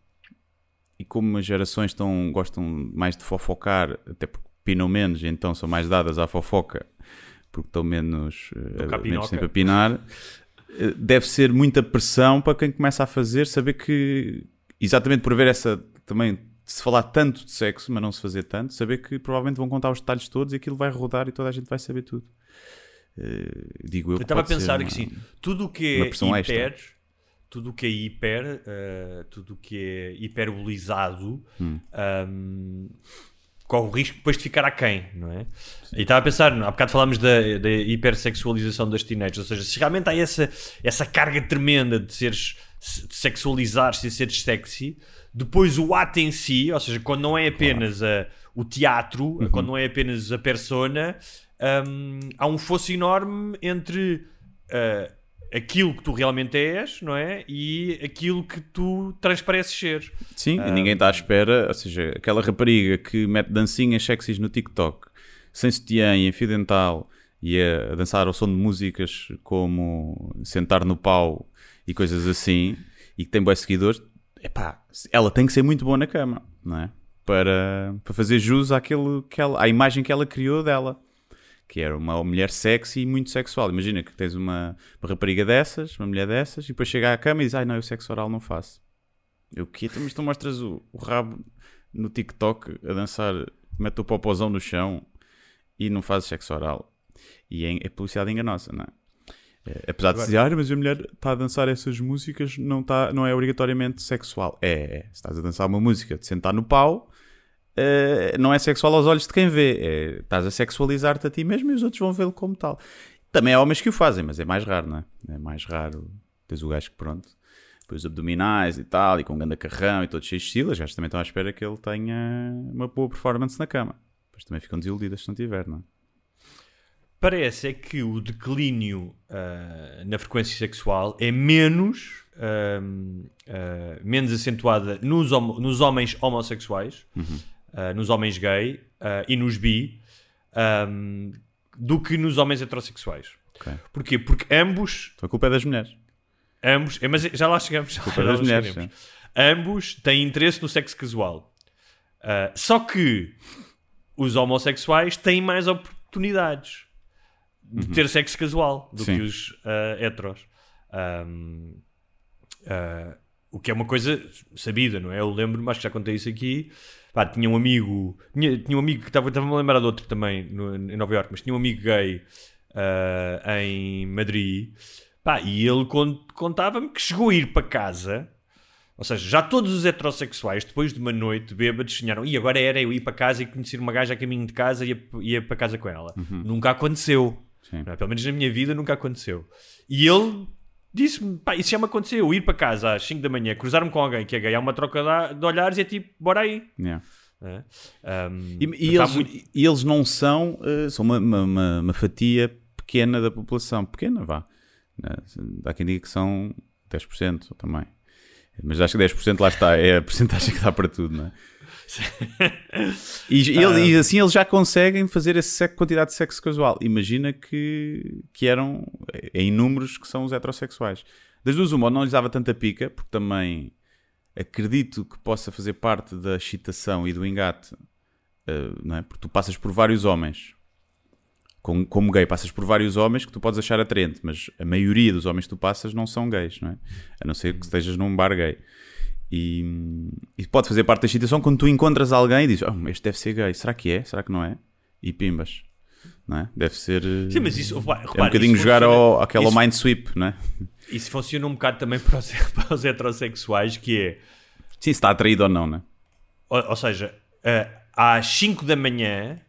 Speaker 1: e como as gerações estão, gostam mais de fofocar, até porque pinam menos, então são mais dadas à fofoca, porque estão menos, eh,
Speaker 2: cá
Speaker 1: menos tempo a pinar, eh, deve ser muita pressão para quem começa a fazer, saber que, exatamente por haver essa, também, se falar tanto de sexo, mas não se fazer tanto, saber que provavelmente vão contar os detalhes todos e aquilo vai rodar e toda a gente vai saber tudo. Eh, digo eu
Speaker 2: Eu estava a pensar
Speaker 1: uma-
Speaker 2: que sim, tudo o que é
Speaker 1: pressão extra.
Speaker 2: hiper, tudo o que é hiper, eh, tudo o que é hiperbolizado,
Speaker 1: Hum.
Speaker 2: ahm, corre o risco depois de ficar aquém, não é? E estava a pensar, há bocado falámos da, da hipersexualização das teenagers, ou seja, se realmente há essa, essa carga tremenda de seres de sexualizar-se e seres sexy, depois o ato em si, ou seja, quando não é apenas a- o teatro,
Speaker 1: Uhum.
Speaker 2: quando não é apenas a persona, hum, há um fosso enorme entre ah, aquilo que tu realmente és, não é? E aquilo que tu transpareces ser.
Speaker 1: Sim, e ninguém está à espera, ou seja, aquela rapariga que mete dancinhas sexys no TikTok, sem sutiã e em fio dental, e a, a dançar ao som de músicas como sentar no pau e coisas assim, e que tem bons seguidores, epá, ela tem que ser muito boa na cama, não é? Para, para fazer jus àquilo que ela, à imagem que ela criou dela. Que era uma mulher sexy e muito sexual. Imagina que tens uma, uma rapariga dessas, uma mulher dessas, e depois chega à cama e diz: Ai não, eu sexo oral não faço. Eu que Então, Mas tu mostras o, o rabo no TikTok a dançar, mete o popozão no chão e não fazes sexo oral. E é, é publicidade enganosa, não é? É, apesar de dizer, ah, mas a mulher está a dançar essas músicas, não, tá, não é obrigatoriamente sexual. É, é. Se estás a dançar uma música de sentar no pau, eh, não é sexual aos olhos de quem vê. É, estás a sexualizar-te a ti mesmo e os outros vão vê-lo como tal. Também há homens que o fazem, mas é mais raro, não é? É mais raro. Tens o gajo que, pronto, depois abdominais e tal, e com um grande carrão e todos cheios de estilo, os gajos também estão à espera que ele tenha uma boa performance na cama. Depois também ficam desiludidas se não tiver, não é?
Speaker 2: Parece é que o declínio ah, na frequência sexual é menos, ahm, ah, menos acentuada nos, homo- nos homens homossexuais, ah, nos homens gay ah, e nos bi, ahm, do que nos homens heterossexuais.
Speaker 1: Ok.
Speaker 2: Porquê? Porque ambos
Speaker 1: Então a culpa é das mulheres.
Speaker 2: Ambos, é, mas já lá chegamos. Já
Speaker 1: Culpa
Speaker 2: lá
Speaker 1: das mulheres.
Speaker 2: Ambos têm interesse no sexo casual. Ah, só que os homossexuais têm mais oportunidades de ter sexo casual do
Speaker 1: Uhum. Sim.
Speaker 2: que os ah, heteros. Ahm, ah, o que é uma coisa sabida, não é? Eu lembro-me, acho que já contei isso aqui. Pá, tinha um amigo, tinha, tinha um amigo que estava estava-me a lembrar de outro também no- em Nova Iorque, mas tinha um amigo gay ah, em Madrid. Pá, e ele con- contava-me que chegou a ir para casa, ou seja, já todos os heterossexuais, depois de uma noite bêbados, sonharam, e agora era eu ir para casa e conhecer uma gaja a caminho de casa e ia, ia para casa com ela. Nunca aconteceu. Não é? Pelo menos na minha vida nunca aconteceu. E ele disse-me, pá, isso já me aconteceu, ir para casa às 5 da manhã, cruzar-me com alguém que é gay, há uma troca de- olhares e é tipo, bora aí.
Speaker 1: Yeah.
Speaker 2: é? Ahm,
Speaker 1: E, e eles,
Speaker 2: muito-
Speaker 1: e eles não são, eh, são uma, uma- uma- uma fatia pequena da população. Pequena, vá. Né? Há quem diga que são 10% também. Mas acho que 10% lá está, é a [laughs] porcentagem que dá para tudo, não é? [laughs] E, e ele- e assim eles já conseguem fazer essa quantidade de sexo casual. Imagina que, que eram em números que são os heterossexuais. Das duas, uma, ou não lhes dava tanta pica, porque também acredito que possa fazer parte da excitação e do engate, eh, não é? Porque tu passas por vários homens. Como, como gay, passas por vários homens que tu podes achar atraente, mas a maioria dos homens que tu passas não são gays, não é? A não ser que estejas num bar gay. E, e pode fazer parte da excitação quando tu encontras alguém e dizes: oh, Este deve ser gay, será que é? Será que não é? E pimbas, não é? Deve ser.
Speaker 2: Sim, mas isso, repara,
Speaker 1: é um bocadinho jogar ao, aquela
Speaker 2: isso-
Speaker 1: mind sweep, não é? [laughs]
Speaker 2: Isso funciona um bocado também para os, [laughs] para os heterossexuais, que é,
Speaker 1: Sim, se está atraído ou não, não é?
Speaker 2: ou, ou seja, eh, às 5 da manhã,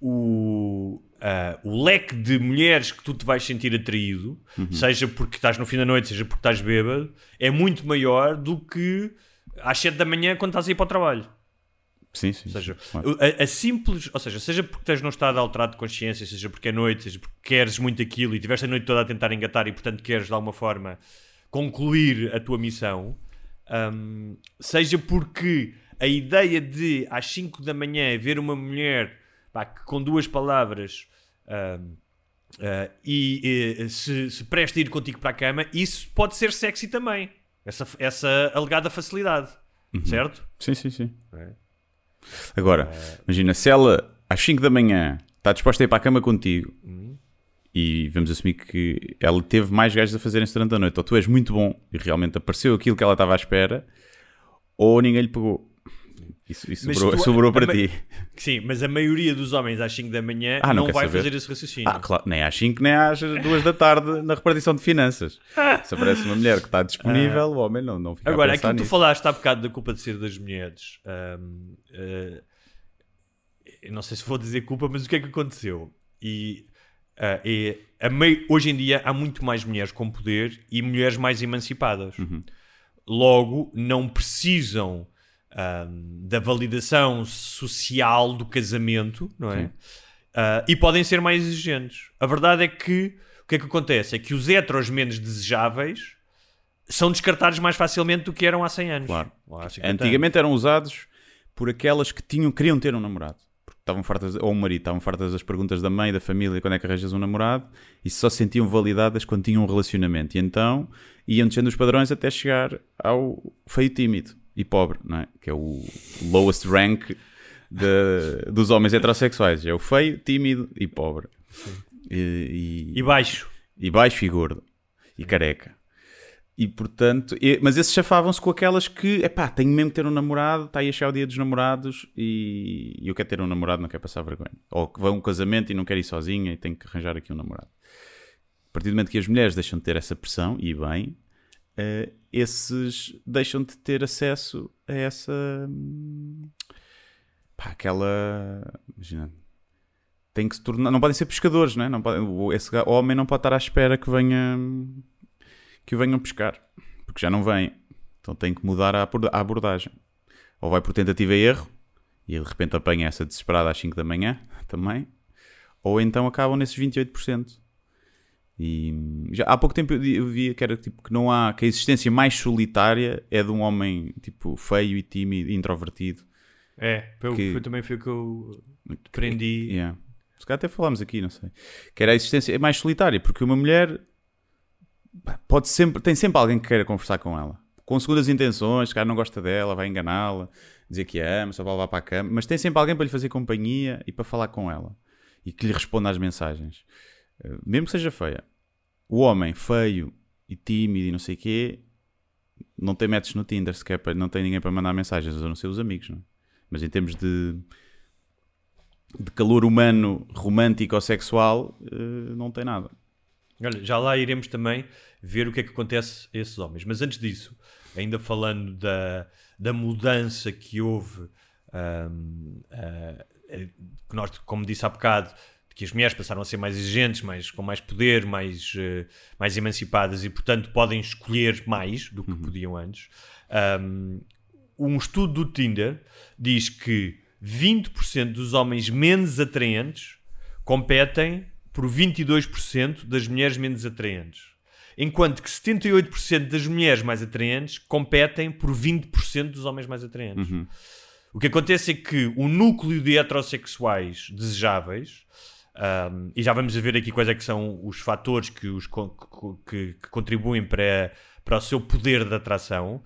Speaker 2: o, ah, o leque de mulheres que tu te vais sentir atraído, seja porque estás no fim da noite, seja porque estás bêbado, é muito maior do que às 7 da manhã quando estás a ir para o trabalho.
Speaker 1: Sim, sim.
Speaker 2: Ou seja,
Speaker 1: claro.
Speaker 2: a, a simples, ou seja, seja porque estás num estado alterado de consciência, seja porque é noite, seja porque queres muito aquilo e tiveste a noite toda a tentar engatar e portanto queres de alguma forma concluir a tua missão, hum, seja porque a ideia de às 5 da manhã ver uma mulher pá, que com duas palavras hum, ah, e se, se presta a ir contigo para a cama, isso pode ser sexy também. Essa, essa alegada facilidade, certo?
Speaker 1: Sim, sim, sim.
Speaker 2: É.
Speaker 1: Agora, imagina, se ela às 5 da manhã está disposta a ir para a cama contigo
Speaker 2: Uhum.
Speaker 1: e vamos assumir que ela teve mais gajos a fazerem-se durante a noite, ou tu és muito bom e realmente apareceu aquilo que ela estava à espera, ou ninguém lhe pegou. Isso, isso sobrou,
Speaker 2: tu-
Speaker 1: sobrou para ti.
Speaker 2: Sim, mas a maioria dos homens às 5 da manhã
Speaker 1: Ah, não
Speaker 2: não, vai
Speaker 1: saber.
Speaker 2: fazer esse raciocínio.
Speaker 1: Ah, claro, nem às 5 nem às 2 da tarde na repartição de finanças. [laughs] Se aparece uma mulher que está disponível, o homem não, não fica
Speaker 2: Agora,
Speaker 1: a
Speaker 2: aquilo que tu falaste há bocado da culpa de ser das mulheres, hum, eh, eu não sei se vou dizer culpa, mas o que é que aconteceu? E, ah, é, a mei- hoje em dia há muito mais mulheres com poder e mulheres mais emancipadas.
Speaker 1: Uhum.
Speaker 2: Logo, não precisam hum, da validação social do casamento, não é? Ah, e podem ser mais exigentes. A verdade é que o que é que acontece? É que os heteros menos desejáveis são descartados mais facilmente do que eram há 100 anos.
Speaker 1: Claro.
Speaker 2: Ou há 50
Speaker 1: Antigamente eram usados por aquelas que tinham, queriam ter um namorado. Porque estavam fartas, ou um marido, estavam fartas das perguntas da mãe, da família, quando é que arranjas um namorado, e só se sentiam validadas quando tinham um relacionamento. E então iam descendo os padrões até chegar ao feio tímido e pobre, não é? Que é o lowest rank de- dos homens heterossexuais. É o feio, tímido e pobre. E,
Speaker 2: E baixo.
Speaker 1: e baixo e gordo. E careca. E portanto, e- mas esses chafavam-se com aquelas que, epá, tenho mesmo que ter um namorado, está aí a chegar o dia dos namorados e, e eu quero ter um namorado, não quero passar vergonha. Ou que vão a um casamento e não quero ir sozinha e tenho que arranjar aqui um namorado. A partir do momento que as mulheres deixam de ter essa pressão, e bem, eh, esses deixam de ter acesso a essa. hum, pá, aquela. Imagina. Tem que se tornar. Não podem ser pescadores, não é? Não pode, o- esse homem não pode estar à espera que venha. que venham pescar. Porque já não vem. Então tem que mudar a abordagem. Ou vai por tentativa e erro, e de repente apanha essa desesperada às 5 da manhã [laughs] também. Ou então acabam nesses 28%. E já há pouco tempo eu via que era tipo que não há que a existência mais solitária é de um homem tipo feio e tímido, e introvertido.
Speaker 2: É,
Speaker 1: Que-
Speaker 2: foi também foi o que eu aprendi.
Speaker 1: Yeah. Se calhar até falámos aqui, não sei. Que era a existência mais solitária, porque uma mulher pode sempre, tem sempre alguém que queira conversar com ela. Com segundas intenções, se calhar não gosta dela, vai enganá-la, dizer que a ama, só vai levar para a cama, mas tem sempre alguém para lhe fazer companhia e para falar com ela e que lhe responda às mensagens. Mesmo que seja feia. O homem feio e tímido e não sei o quê, não tem métodos no Tinder sequer, para- não tem ninguém para mandar mensagens, a não ser os amigos, é? Mas em termos de, de calor humano, romântico ou sexual, eh, não tem nada.
Speaker 2: Olha, já lá iremos também ver o que é que acontece a esses homens. Mas antes disso, ainda falando da, da mudança que houve, ahm, ah, eh, que nós, como disse há bocado, que as mulheres passaram a ser mais exigentes, mais, com mais poder, mais, eh, mais emancipadas e, portanto, podem escolher mais do que podiam antes. Ahm, um estudo do Tinder diz que 20% dos homens menos atraentes competem por 22% das mulheres menos atraentes. Enquanto que 78% das mulheres mais atraentes competem por 20% dos homens mais atraentes. O que acontece é que o núcleo de heterossexuais desejáveis, um, e já vamos ver aqui quais é que são os fatores que, os, que- que contribuem para, para o seu poder de atração,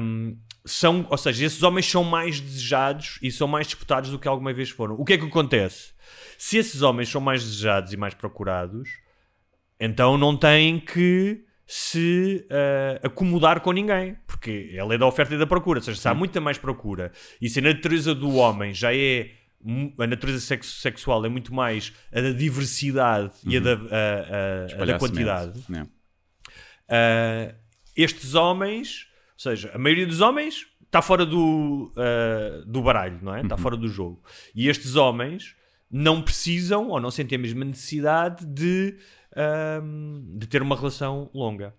Speaker 2: um, são, ou seja, esses homens são mais desejados e são mais disputados do que alguma vez foram. O que é que acontece? Se esses homens são mais desejados e mais procurados, então não têm que se ah, acomodar com ninguém, porque é a lei da oferta e da procura. Ou seja, se há muita mais procura e se a natureza do homem já é a natureza sexo- sexual é muito mais a da diversidade e a da, a- a- a da quantidade. Uh, estes homens, ou seja, a maioria dos homens está fora do, uh, do baralho, não é? Está fora do jogo. E estes homens não precisam ou não sentem a mesma necessidade de, ahm, de ter uma relação longa.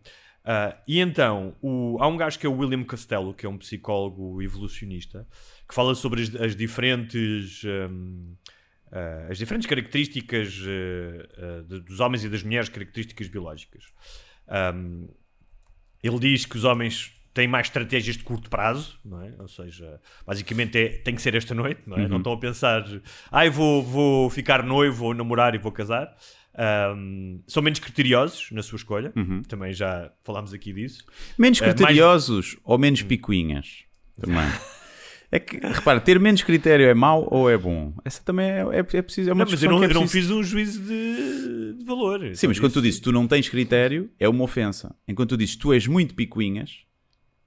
Speaker 2: E então, o- há um gajo que é o William Costello, que é um psicólogo evolucionista, que fala sobre as, as diferentes. ahm, ah, as diferentes características ah, ah, de- dos homens e das mulheres, características biológicas. Ahm, ele diz que os homens têm mais estratégias de curto prazo, não é? Ou seja, basicamente é, tem que ser esta noite, não é? Não estão a pensar, ai, vou, vou ficar noivo, vou namorar e vou casar. Ahm, são menos criteriosos na sua escolha, também já falámos aqui disso.
Speaker 1: Menos
Speaker 2: mais-
Speaker 1: criteriosos ou menos picuinhas? Também. [laughs] É que, repara, ter menos critério é mau ou é bom? Essa também é, é, é preciso. É uma
Speaker 2: Não, mas eu não,
Speaker 1: que é
Speaker 2: eu não fiz um juízo de, de valor.
Speaker 1: Sim, mas quando tu dizes tu não tens critério, é uma ofensa. Enquanto tu dizes tu és muito picuinhas,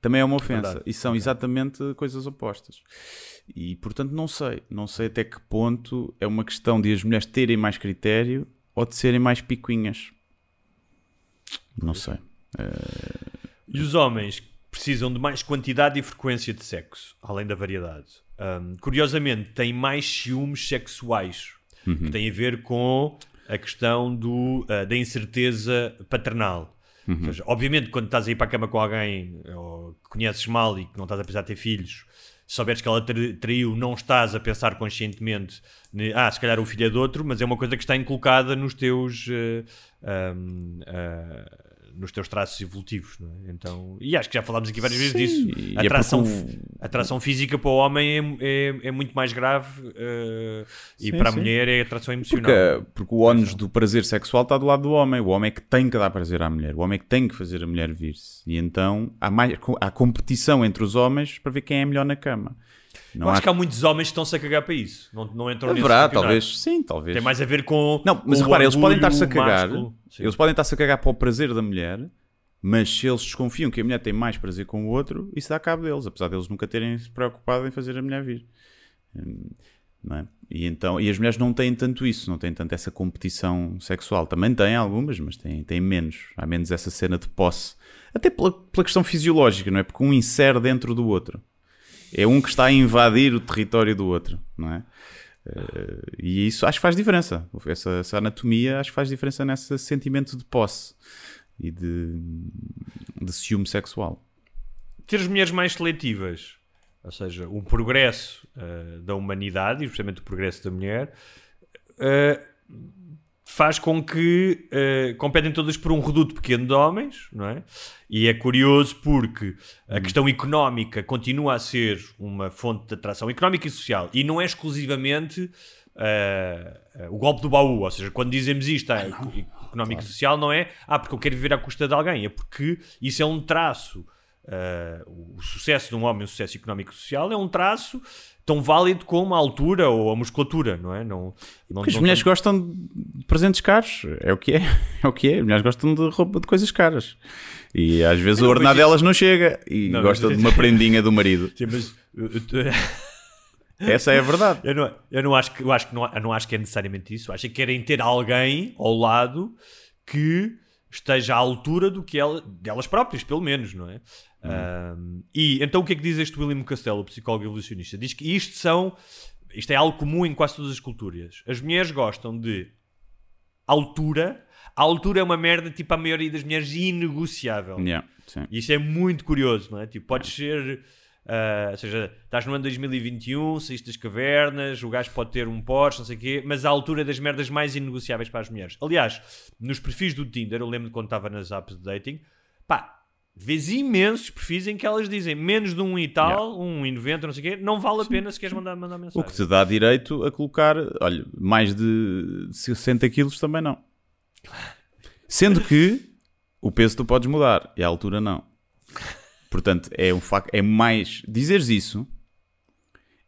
Speaker 1: também é uma ofensa.
Speaker 2: Verdade.
Speaker 1: E são exatamente coisas opostas. E portanto não sei. Não sei até que ponto é uma questão de as mulheres terem mais critério ou de serem mais picuinhas. Não sei.
Speaker 2: E os homens precisam de mais quantidade e frequência de sexo, além da variedade. Ahm, curiosamente, têm mais ciúmes sexuais, que tem a ver com a questão do, ah, da incerteza paternal. Ou seja, obviamente, quando estás a ir para a cama com alguém ou que conheces mal e que não estás a pensar ter filhos, se souberes que ela tra- traiu, não estás a pensar conscientemente, ah, se calhar o filho é de outro, mas é uma coisa que está inculcada nos teus, eh, ahm, ah, nos teus traços evolutivos. Não é? então, e acho que já falámos aqui várias vezes
Speaker 1: Sim,
Speaker 2: disso.
Speaker 1: e
Speaker 2: A
Speaker 1: é
Speaker 2: atração, a atração física para o homem é, é, é muito mais grave e
Speaker 1: Sim,
Speaker 2: para a
Speaker 1: sim.
Speaker 2: mulher é a atração emocional.
Speaker 1: Porque, porque o ónus do prazer sexual está do lado do homem. O homem é que tem que dar prazer à mulher. O homem é que tem que fazer a mulher vir-se. E então há, mais, há competição entre os homens para ver quem é melhor na cama. Não
Speaker 2: Eu acho
Speaker 1: há...
Speaker 2: que há muitos homens que estão-se a cagar para isso. Não, não entram nesse
Speaker 1: Haverá,
Speaker 2: campeonato.
Speaker 1: talvez. Sim, talvez.
Speaker 2: Tem mais a ver com.
Speaker 1: Não, mas repara, eles podem estar-se a cagar. Eles podem estar-se a cagar para o prazer da mulher, mas se eles desconfiam que a mulher tem mais prazer com o outro, isso dá cabo deles, apesar deles nunca terem se preocupado em fazer a mulher vir. Hum, Não é? e, então, e as mulheres não têm tanto isso, não têm tanto essa competição sexual. Também têm algumas, mas têm, têm menos. Há menos essa cena de posse. Até pela, pela questão fisiológica, não é? Porque um insere dentro do outro. É um que está a invadir o território do outro, não é? Eh, e isso acho que faz diferença. Essa, essa anatomia acho que faz diferença nesse sentimento de posse e de, de ciúme sexual.
Speaker 2: ter as mulheres mais seletivas, ou seja, o progresso eh, da humanidade, e especialmente o progresso da mulher, eh, faz com que eh, competem todas por um reduto pequeno de homens, não é? E é curioso porque a questão económica continua a ser uma fonte de atração económica e social, e não é exclusivamente eh, o golpe do baú, ou seja, quando dizemos isto, ah, económico e social, não é? Ah, porque eu quero viver à custa de alguém, é porque isso é um traço. Eh, o sucesso de um homem, o sucesso económico e social, é um traço tão válido como a altura ou a musculatura, não é? Não, não,
Speaker 1: as
Speaker 2: não
Speaker 1: mulheres
Speaker 2: tem-
Speaker 1: gostam de presentes caros, é o que é, é o que é. As mulheres gostam de roupa de coisas caras. E às vezes o ordenado delas não chega e
Speaker 2: Não,
Speaker 1: gostam
Speaker 2: mas-
Speaker 1: de uma prendinha do marido.
Speaker 2: Sim, mas eu- eu- [laughs]
Speaker 1: Essa é a verdade.
Speaker 2: Eu não, eu não acho que eu acho que não, eu não acho que é necessariamente isso. Acho que querem ter alguém ao lado que esteja à altura do que ela, delas próprias, pelo menos, não é? Um, e então o que é que diz este William Costello, o psicólogo evolucionista? Diz que isto são isto é algo comum em quase todas as culturas. As mulheres gostam de altura. A altura é uma merda, tipo, a maioria das mulheres inegociável.
Speaker 1: Yeah.
Speaker 2: E isso é muito curioso, não é? Tipo, podes ser. Ah, ou seja, estás no ano 2021, saíste das cavernas, o gajo pode ter um Porsche, não sei o quê, mas a altura das merdas mais inegociáveis para as mulheres. Aliás, nos perfis do Tinder, eu lembro de quando estava nas apps de dating, pá, vês imensos perfis em que elas dizem menos de um e tal, um e 90, não sei o quê, não vale a pena se queres mandar, mandar
Speaker 1: O
Speaker 2: mensagem.
Speaker 1: que te dá direito a colocar, olha, mais de 60 quilos também não. Sendo que o peso tu podes mudar e a altura não. Portanto, é um facto, é mais. Dizeres isso.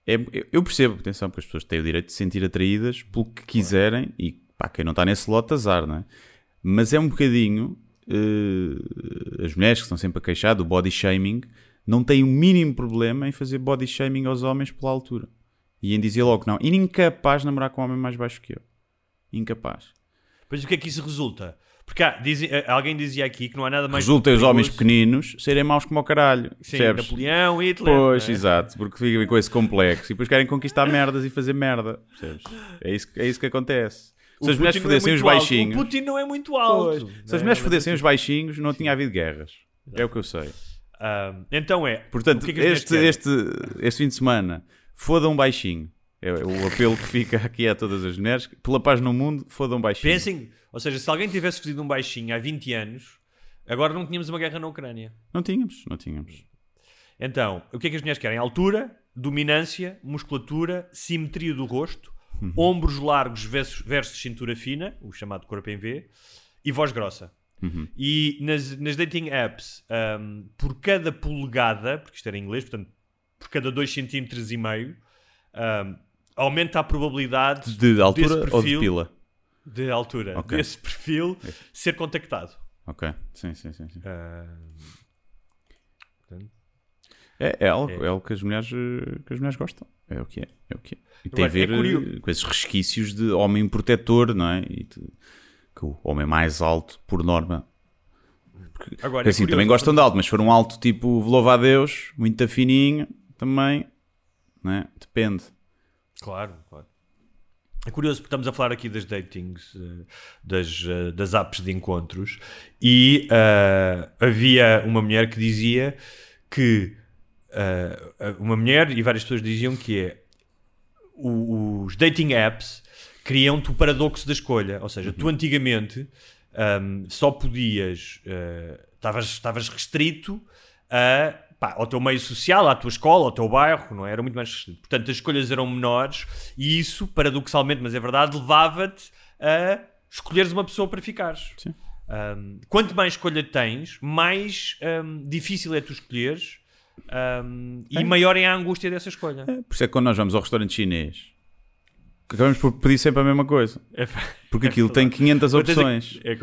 Speaker 1: É, eu percebo, atenção, porque as pessoas têm o direito de se sentir atraídas pelo que quiserem e pá, quem não está nesse lote, azar, não é? Mas é um bocadinho. eh, as mulheres que estão sempre a queixar do body shaming não têm o mínimo problema em fazer body shaming aos homens pela altura e em dizer logo não. E incapaz de namorar com um homem mais baixo que eu. Incapaz.
Speaker 2: Pois o que é que isso resulta? Porque há, dizem- eh, alguém dizia aqui que não há nada mais.
Speaker 1: Resulta os homens pequeninos serem maus como o caralho.
Speaker 2: Sim,
Speaker 1: percebes?
Speaker 2: Napoleão, Hitler.
Speaker 1: Pois,
Speaker 2: é?
Speaker 1: exato, porque ficam com esse complexo e depois querem conquistar merdas e fazer merda. Percebes? É isso, que- é isso que acontece.
Speaker 2: O
Speaker 1: Se as mulheres
Speaker 2: é
Speaker 1: fodessem os
Speaker 2: muito alto.
Speaker 1: baixinhos.
Speaker 2: O Putin não é muito alto.
Speaker 1: Pois, se as
Speaker 2: é?
Speaker 1: mulheres fodessem
Speaker 2: assim-
Speaker 1: os baixinhos, não tinha havido guerras. É o que eu sei.
Speaker 2: Ah, então é.
Speaker 1: Portanto,
Speaker 2: o que é que
Speaker 1: este, este, este fim de semana, foda um baixinho. É o apelo que fica aqui a todas as mulheres. Pela paz no mundo, foda um baixinho.
Speaker 2: Pensem, ou seja, se alguém tivesse fodido um baixinho há 20 anos, agora não tínhamos uma guerra na Ucrânia.
Speaker 1: Não tínhamos, não tínhamos.
Speaker 2: Então, o que é que as mulheres querem? Altura, dominância, musculatura, simetria do rosto,
Speaker 1: Uhum.
Speaker 2: ombros largos versus, versus cintura fina, o chamado corpo em V, e voz grossa.
Speaker 1: Uhum.
Speaker 2: E nas, nas dating apps, ahm, por cada polegada, porque isto era em inglês, portanto, por cada 2 cm e meio, ahm, aumenta a probabilidade
Speaker 1: De altura
Speaker 2: desse
Speaker 1: ou de
Speaker 2: perfil-
Speaker 1: pila?
Speaker 2: de altura
Speaker 1: Ok.
Speaker 2: desse perfil ser contactado.
Speaker 1: Ok, sim, sim, sim. sim.
Speaker 2: Ah,
Speaker 1: É, é, algo,
Speaker 2: É.
Speaker 1: é. algo que as mulheres, que as mulheres gostam. É o que é. é, o que é. E tem a
Speaker 2: Agora, é
Speaker 1: ver eh, com esses resquícios de homem protetor, não é? E de- que o homem mais alto, por norma.
Speaker 2: agora, é
Speaker 1: assim,
Speaker 2: curioso,
Speaker 1: também gostam de alto, mas se for um alto tipo louva a Deus, muito fininho, também, não é? Depende.
Speaker 2: Claro, claro. É curioso porque estamos a falar aqui das datings, eh, das, eh, das apps de encontros, e eh, havia uma mulher que dizia que eh, uma mulher e várias pessoas diziam que é o- os dating apps criam-te o paradoxo da escolha. Ou seja, tu antigamente ahm, só podias, estavas estavas restrito a, pá, ao teu meio social, à tua escola, ao teu bairro, não é? Era muito mais restrito. Portanto, as escolhas eram menores e isso, paradoxalmente, mas é verdade, levava-te a escolheres uma pessoa para ficares.
Speaker 1: Sim.
Speaker 2: Ahm, quanto mais escolha tens, mais ahm, difícil é tu escolheres ahm, e maior é a angústia dessa escolha.
Speaker 1: Por isso é que quando nós vamos ao restaurante chinês, acabamos por pedir sempre a mesma coisa.
Speaker 2: É,
Speaker 1: Porque aquilo tem 500
Speaker 2: Quantas
Speaker 1: opções.
Speaker 2: É,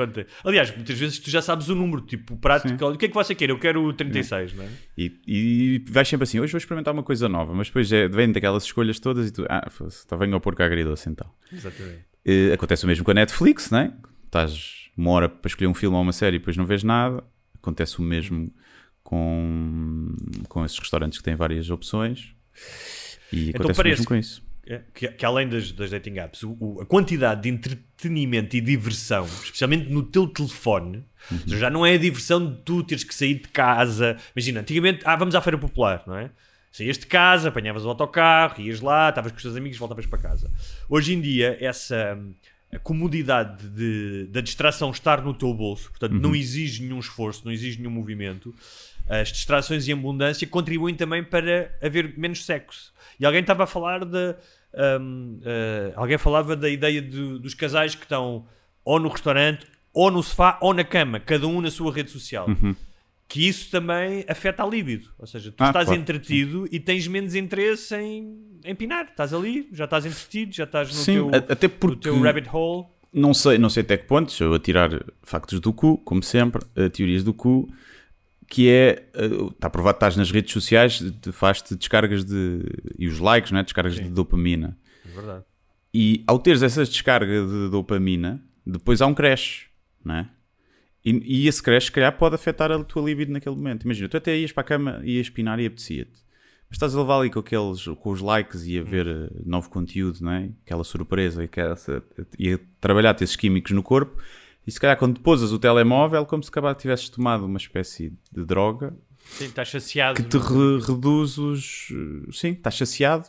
Speaker 2: Aliás, muitas vezes tu já sabes o número, tipo, o prato,
Speaker 1: Sim.
Speaker 2: que- o que é que você quer? Eu quero o 36, não é?
Speaker 1: E, e vais sempre assim, hoje vou experimentar uma coisa nova, mas depois é, vem daquelas escolhas todas e tu, ah, está bem ao porco agridoce então.
Speaker 2: Exatamente.
Speaker 1: Eh, acontece o mesmo com a Netflix, não é? Estás uma hora para escolher um filme ou uma série e depois não vês nada. Acontece o mesmo com, com esses restaurantes que têm várias opções. E
Speaker 2: Então
Speaker 1: acontece o mesmo com isso.
Speaker 2: É, que, que além das, das dating apps, o- o- a quantidade de entretenimento e diversão, especialmente no teu telefone, seja, já não é a diversão de tu teres que sair de casa. Imagina, antigamente, ah, vamos à Feira Popular, não é? Saías de casa, apanhavas o autocarro, ias lá, estavas com os teus amigos, voltavas para casa. Hoje em dia, essa a comodidade de- da distração estar no teu bolso, portanto, não exige nenhum esforço, não exige nenhum movimento. As distrações e abundância contribuem também para haver menos sexo. E alguém estava a falar de. Hum, eh, alguém falava da ideia de- dos casais que estão ou no restaurante, ou no sofá, ou na cama, cada um na sua rede social. Que isso também afeta a libido. Ou seja, tu
Speaker 1: Ah,
Speaker 2: estás
Speaker 1: claro.
Speaker 2: entretido e tens menos interesse em, em pinar. Estás ali, já estás entretido, já estás no
Speaker 1: Sim,
Speaker 2: teu,
Speaker 1: até
Speaker 2: no
Speaker 1: porque
Speaker 2: teu rabbit hole.
Speaker 1: não sei, não sei até que ponto, estou a tirar factos do cu, como sempre, teorias do cu, que é, eh, está provado que estás nas redes sociais, te- faz-te descargas de, e os likes, não é? descargas de dopamina.
Speaker 2: É verdade.
Speaker 1: E ao teres essas descargas de dopamina, depois há um crash, não é? E, e esse crash, se calhar, pode afetar a tua libido naquele momento. Imagina, tu até ias para a cama, ias pinar e apetecia-te. Mas estás a levar ali com, aqueles, com os likes e a ver eh, novo conteúdo, não é? Aquela surpresa e, aquela, e a trabalhar esses químicos no corpo. E se calhar quando pousas o telemóvel, como se acabar tivesses tomado uma espécie de droga
Speaker 2: Sim, estás saciado.
Speaker 1: que te
Speaker 2: é?
Speaker 1: re- reduz os. eh, Sim, estás saciado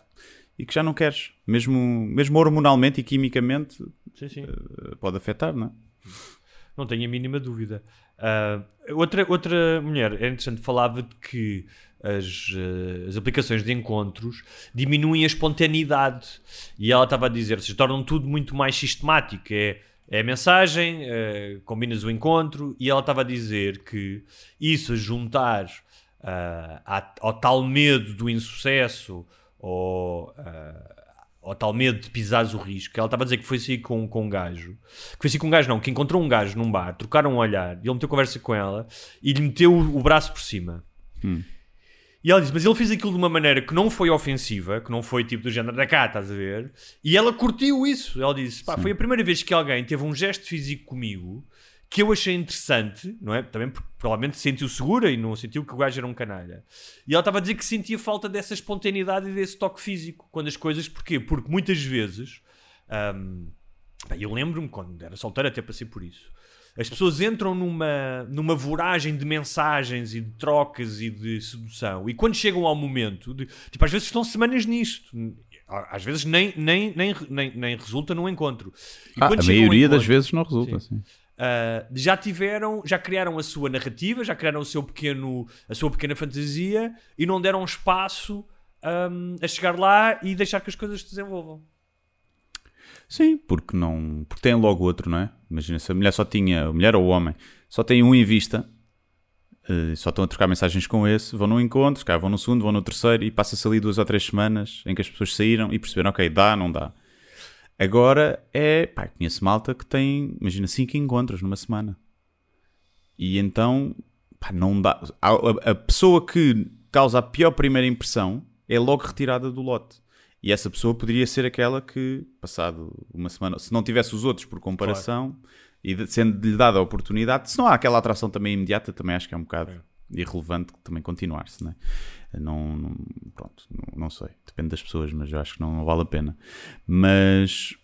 Speaker 1: e que já não queres. Mesmo, mesmo hormonalmente e quimicamente
Speaker 2: Sim, sim.
Speaker 1: eh, pode afetar, não é?
Speaker 2: Não tenho a mínima dúvida. Ah, outra, outra mulher, é interessante, falava de que as, eh, as aplicações de encontros diminuem a espontaneidade. E ela estava a dizer, se tornam tudo muito mais sistemático. É, é a mensagem, eh, combinas o encontro, e ela estava a dizer que isso a juntar à- ao tal medo do insucesso ou ah, ao tal medo de pisares o risco. Ela estava a dizer que foi sair com, com um gajo. Que foi sair com um gajo, não, que encontrou um gajo num bar, trocaram um olhar, e ele meteu conversa com ela e lhe meteu o, o braço por cima. E ela disse, mas ele fez aquilo de uma maneira que não foi ofensiva, que não foi tipo do género da cá, estás a ver? E ela curtiu isso. Ela disse, pá, foi a primeira vez que alguém teve um gesto físico comigo que eu achei interessante, não é? Também porque provavelmente se sentiu segura e não sentiu que o gajo era um canalha. E ela estava a dizer que sentia falta dessa espontaneidade e desse toque físico quando as coisas. Porquê? Porque muitas vezes. hum, eu lembro-me quando era solteiro, até passei por isso. As pessoas entram numa, numa voragem de mensagens e de trocas e de sedução, e quando chegam ao momento, de, tipo, às vezes estão semanas nisto, às vezes nem, nem, nem, nem, nem resulta num encontro.
Speaker 1: Ah, a maioria das
Speaker 2: encontro-
Speaker 1: vezes não resulta.
Speaker 2: Sim.
Speaker 1: Sim.
Speaker 2: Uh, já tiveram, já criaram a sua narrativa, já criaram o seu pequeno, a sua pequena fantasia e não deram espaço um, a chegar lá e deixar que as coisas se desenvolvam.
Speaker 1: Sim, porque não. Porque tem logo outro, não é? Imagina se a mulher só tinha, a mulher ou o homem, só tem um em vista, eh, só estão a trocar mensagens com esse, vão num encontro, calhar vão no segundo, vão no terceiro e passa-se ali duas ou três semanas em que as pessoas saíram e perceberam, ok, dá, não dá. Agora é, pá, conheço malta que tem, imagina, cinco encontros numa semana. E então, pá, não dá. A, a- a pessoa que causa a pior primeira impressão é logo retirada do lote. E essa pessoa poderia ser aquela que, passado uma semana, se não tivesse os outros por comparação e de- sendo-lhe dada a oportunidade, se não há aquela atração também imediata, também acho que é um bocado irrelevante também continuar-se, não é? Não, não- pronto, não, não sei, depende das pessoas, mas eu acho que não, não vale a pena. Mas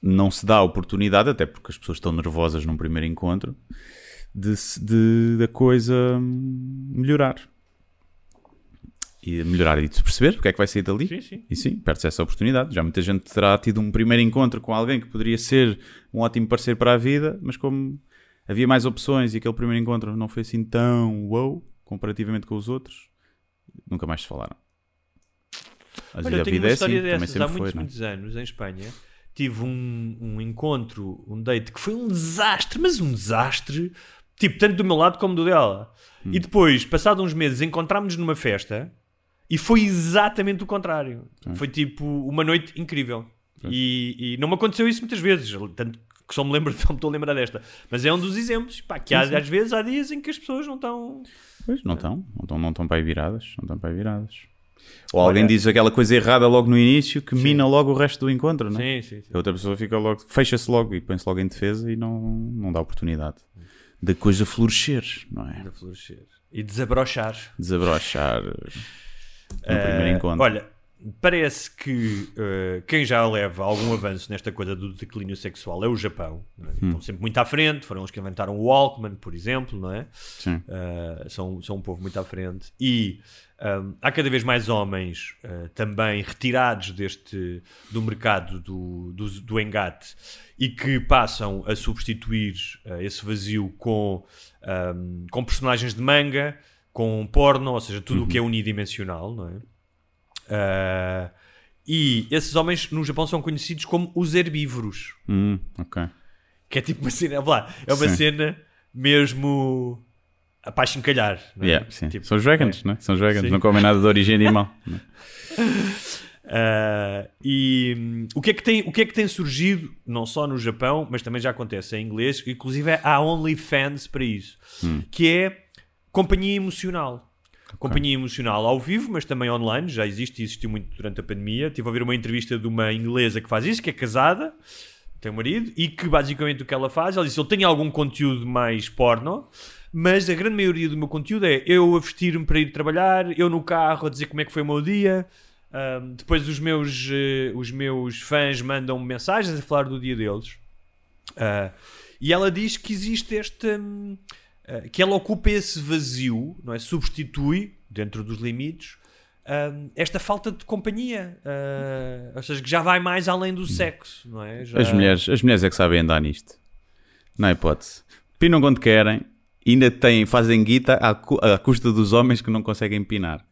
Speaker 1: não se dá a oportunidade, até porque as pessoas estão nervosas num primeiro encontro, de, de- da coisa hum, melhorar. E melhorar e de perceber o que é que vai sair dali.
Speaker 2: Sim, sim.
Speaker 1: E sim, perde-se essa oportunidade. Já muita gente terá tido um primeiro encontro com alguém que poderia ser um ótimo parceiro para a vida, mas como havia mais opções e aquele primeiro encontro não foi assim tão wow comparativamente com os outros, nunca mais se falaram. Mas
Speaker 2: Olha,
Speaker 1: a vida
Speaker 2: uma
Speaker 1: é assim, também
Speaker 2: dessas. Há
Speaker 1: sempre
Speaker 2: muitos,
Speaker 1: foi. não é?
Speaker 2: muitos anos, em Espanha, tive um, um encontro, um date, que foi um desastre, mas um desastre, tipo, tanto do meu lado como do dela.
Speaker 1: Hum.
Speaker 2: E depois, passado uns meses, encontrámos-nos numa festa e foi exatamente o contrário. Foi tipo uma noite incrível. E, e não me aconteceu isso muitas vezes, tanto que só me lembro, [laughs] só me estou a lembrar desta. Mas é um dos exemplos, pá, que há,
Speaker 1: Sim, sim.
Speaker 2: às vezes há dias em que as pessoas não estão.
Speaker 1: Pois, não estão, não estão, não estão para aí viradas, não estão para aí viradas. Ou
Speaker 2: Olha-
Speaker 1: alguém diz aquela coisa errada logo no início que mina logo o resto do encontro, não é?
Speaker 2: Sim, sim, sim.
Speaker 1: A outra pessoa fica logo, fecha-se logo e põe-se logo em defesa e não, não dá oportunidade da coisa florescer, não é?
Speaker 2: De florescer. E desabrochar.
Speaker 1: Desabrochar no primeiro
Speaker 2: Eh,
Speaker 1: encontro.
Speaker 2: Olha, parece que eh, quem já leva algum avanço nesta coisa do declínio sexual é o Japão. é?
Speaker 1: Hum.
Speaker 2: Estão sempre muito à frente, foram os que inventaram o Walkman, por exemplo, não é?
Speaker 1: Sim.
Speaker 2: Eh, são, são um povo muito à frente. E ahm, há cada vez mais homens eh, também retirados deste, do mercado do, do, do engate e que passam a substituir esse vazio com, ahm, com personagens de manga, com porno, ou seja, tudo o que é unidimensional, não é? Ah, e esses homens no Japão são conhecidos como os herbívoros,
Speaker 1: Hum, ok.
Speaker 2: que é tipo uma cena, lá, é uma
Speaker 1: Sim.
Speaker 2: cena mesmo a pachincalhar. não é?
Speaker 1: Yeah, sim.
Speaker 2: Tipo,
Speaker 1: São os vegans,
Speaker 2: é.
Speaker 1: não é? São os vegans,
Speaker 2: Sim.
Speaker 1: não comem nada de origem animal. [laughs]
Speaker 2: Ah, e hum, o que, é que tem, o que é que tem surgido, não só no Japão, mas também já acontece em inglês, inclusive há OnlyFans para isso, que é companhia emocional. Companhia emocional ao vivo, mas também online, já existe e existiu muito durante a pandemia. Estive a ouvir uma entrevista de uma inglesa que faz isso, que é casada, tem um marido, e que basicamente o que ela faz, ela disse: Eu tenho algum conteúdo mais porno, mas a grande maioria do meu conteúdo é eu a vestir-me para ir trabalhar, eu no carro a dizer como é que foi o meu dia. Ahm, depois os meus, eh, os meus fãs mandam mensagens a falar do dia deles. Ah, e ela diz que existe este. hum, ah, que ela ocupa esse vazio, não é? Substitui, dentro dos limites, hum, esta falta de companhia. Ah, ou seja, que já vai mais além do sexo, não é? Já-
Speaker 1: As, mulheres, as mulheres é que sabem andar nisto. Não há hipótese. Pinam quando querem, ainda têm, fazem guita à, à custa dos homens que não conseguem pinar.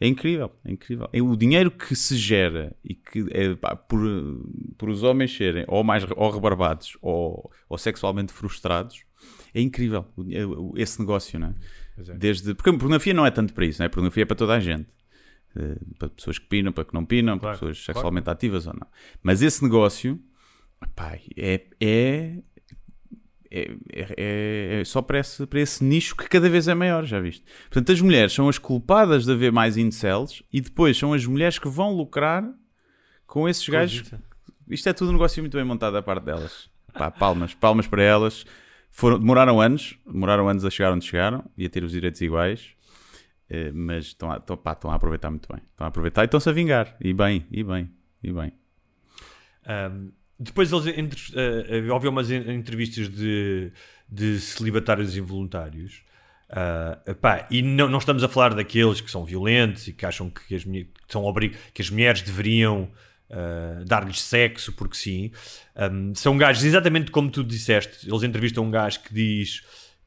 Speaker 1: É incrível, é incrível. É o dinheiro que se gera e que é, pá, por, por os homens serem ou mais ou rebarbados ou, ou sexualmente frustrados, é incrível é- esse negócio, não é? Desde, porque a pornografia não é tanto para isso, não é? A pornografia é para toda a gente. Eh, para pessoas que pinam, para que não pinam, para
Speaker 2: Claro,
Speaker 1: pessoas sexualmente ativas ou não. Mas esse negócio, pá, é, é, é, é- é só para esse, para esse nicho que cada vez é maior, já viste? Portanto, as mulheres são as culpadas de haver mais incels e depois são as mulheres que vão lucrar com esses gajos. Isto é tudo um negócio muito bem montado da parte delas. Pá, palmas, palmas para elas. Foram, demoraram anos, demoraram anos a chegar onde chegaram e a ter os direitos iguais, eh, mas estão a, estão, pá, estão a aproveitar muito bem. Estão a aproveitar e estão-se a vingar. E bem, e bem, e bem.
Speaker 2: Um, depois eles uh, houve umas en- entrevistas de, de celibatários involuntários. Uh, e não, não estamos a falar daqueles que são violentos e que acham que as, que são que as mulheres deveriam uh, dar-lhes sexo porque sim. Um, são gajos exatamente como tu disseste. Eles entrevistam um gajo que diz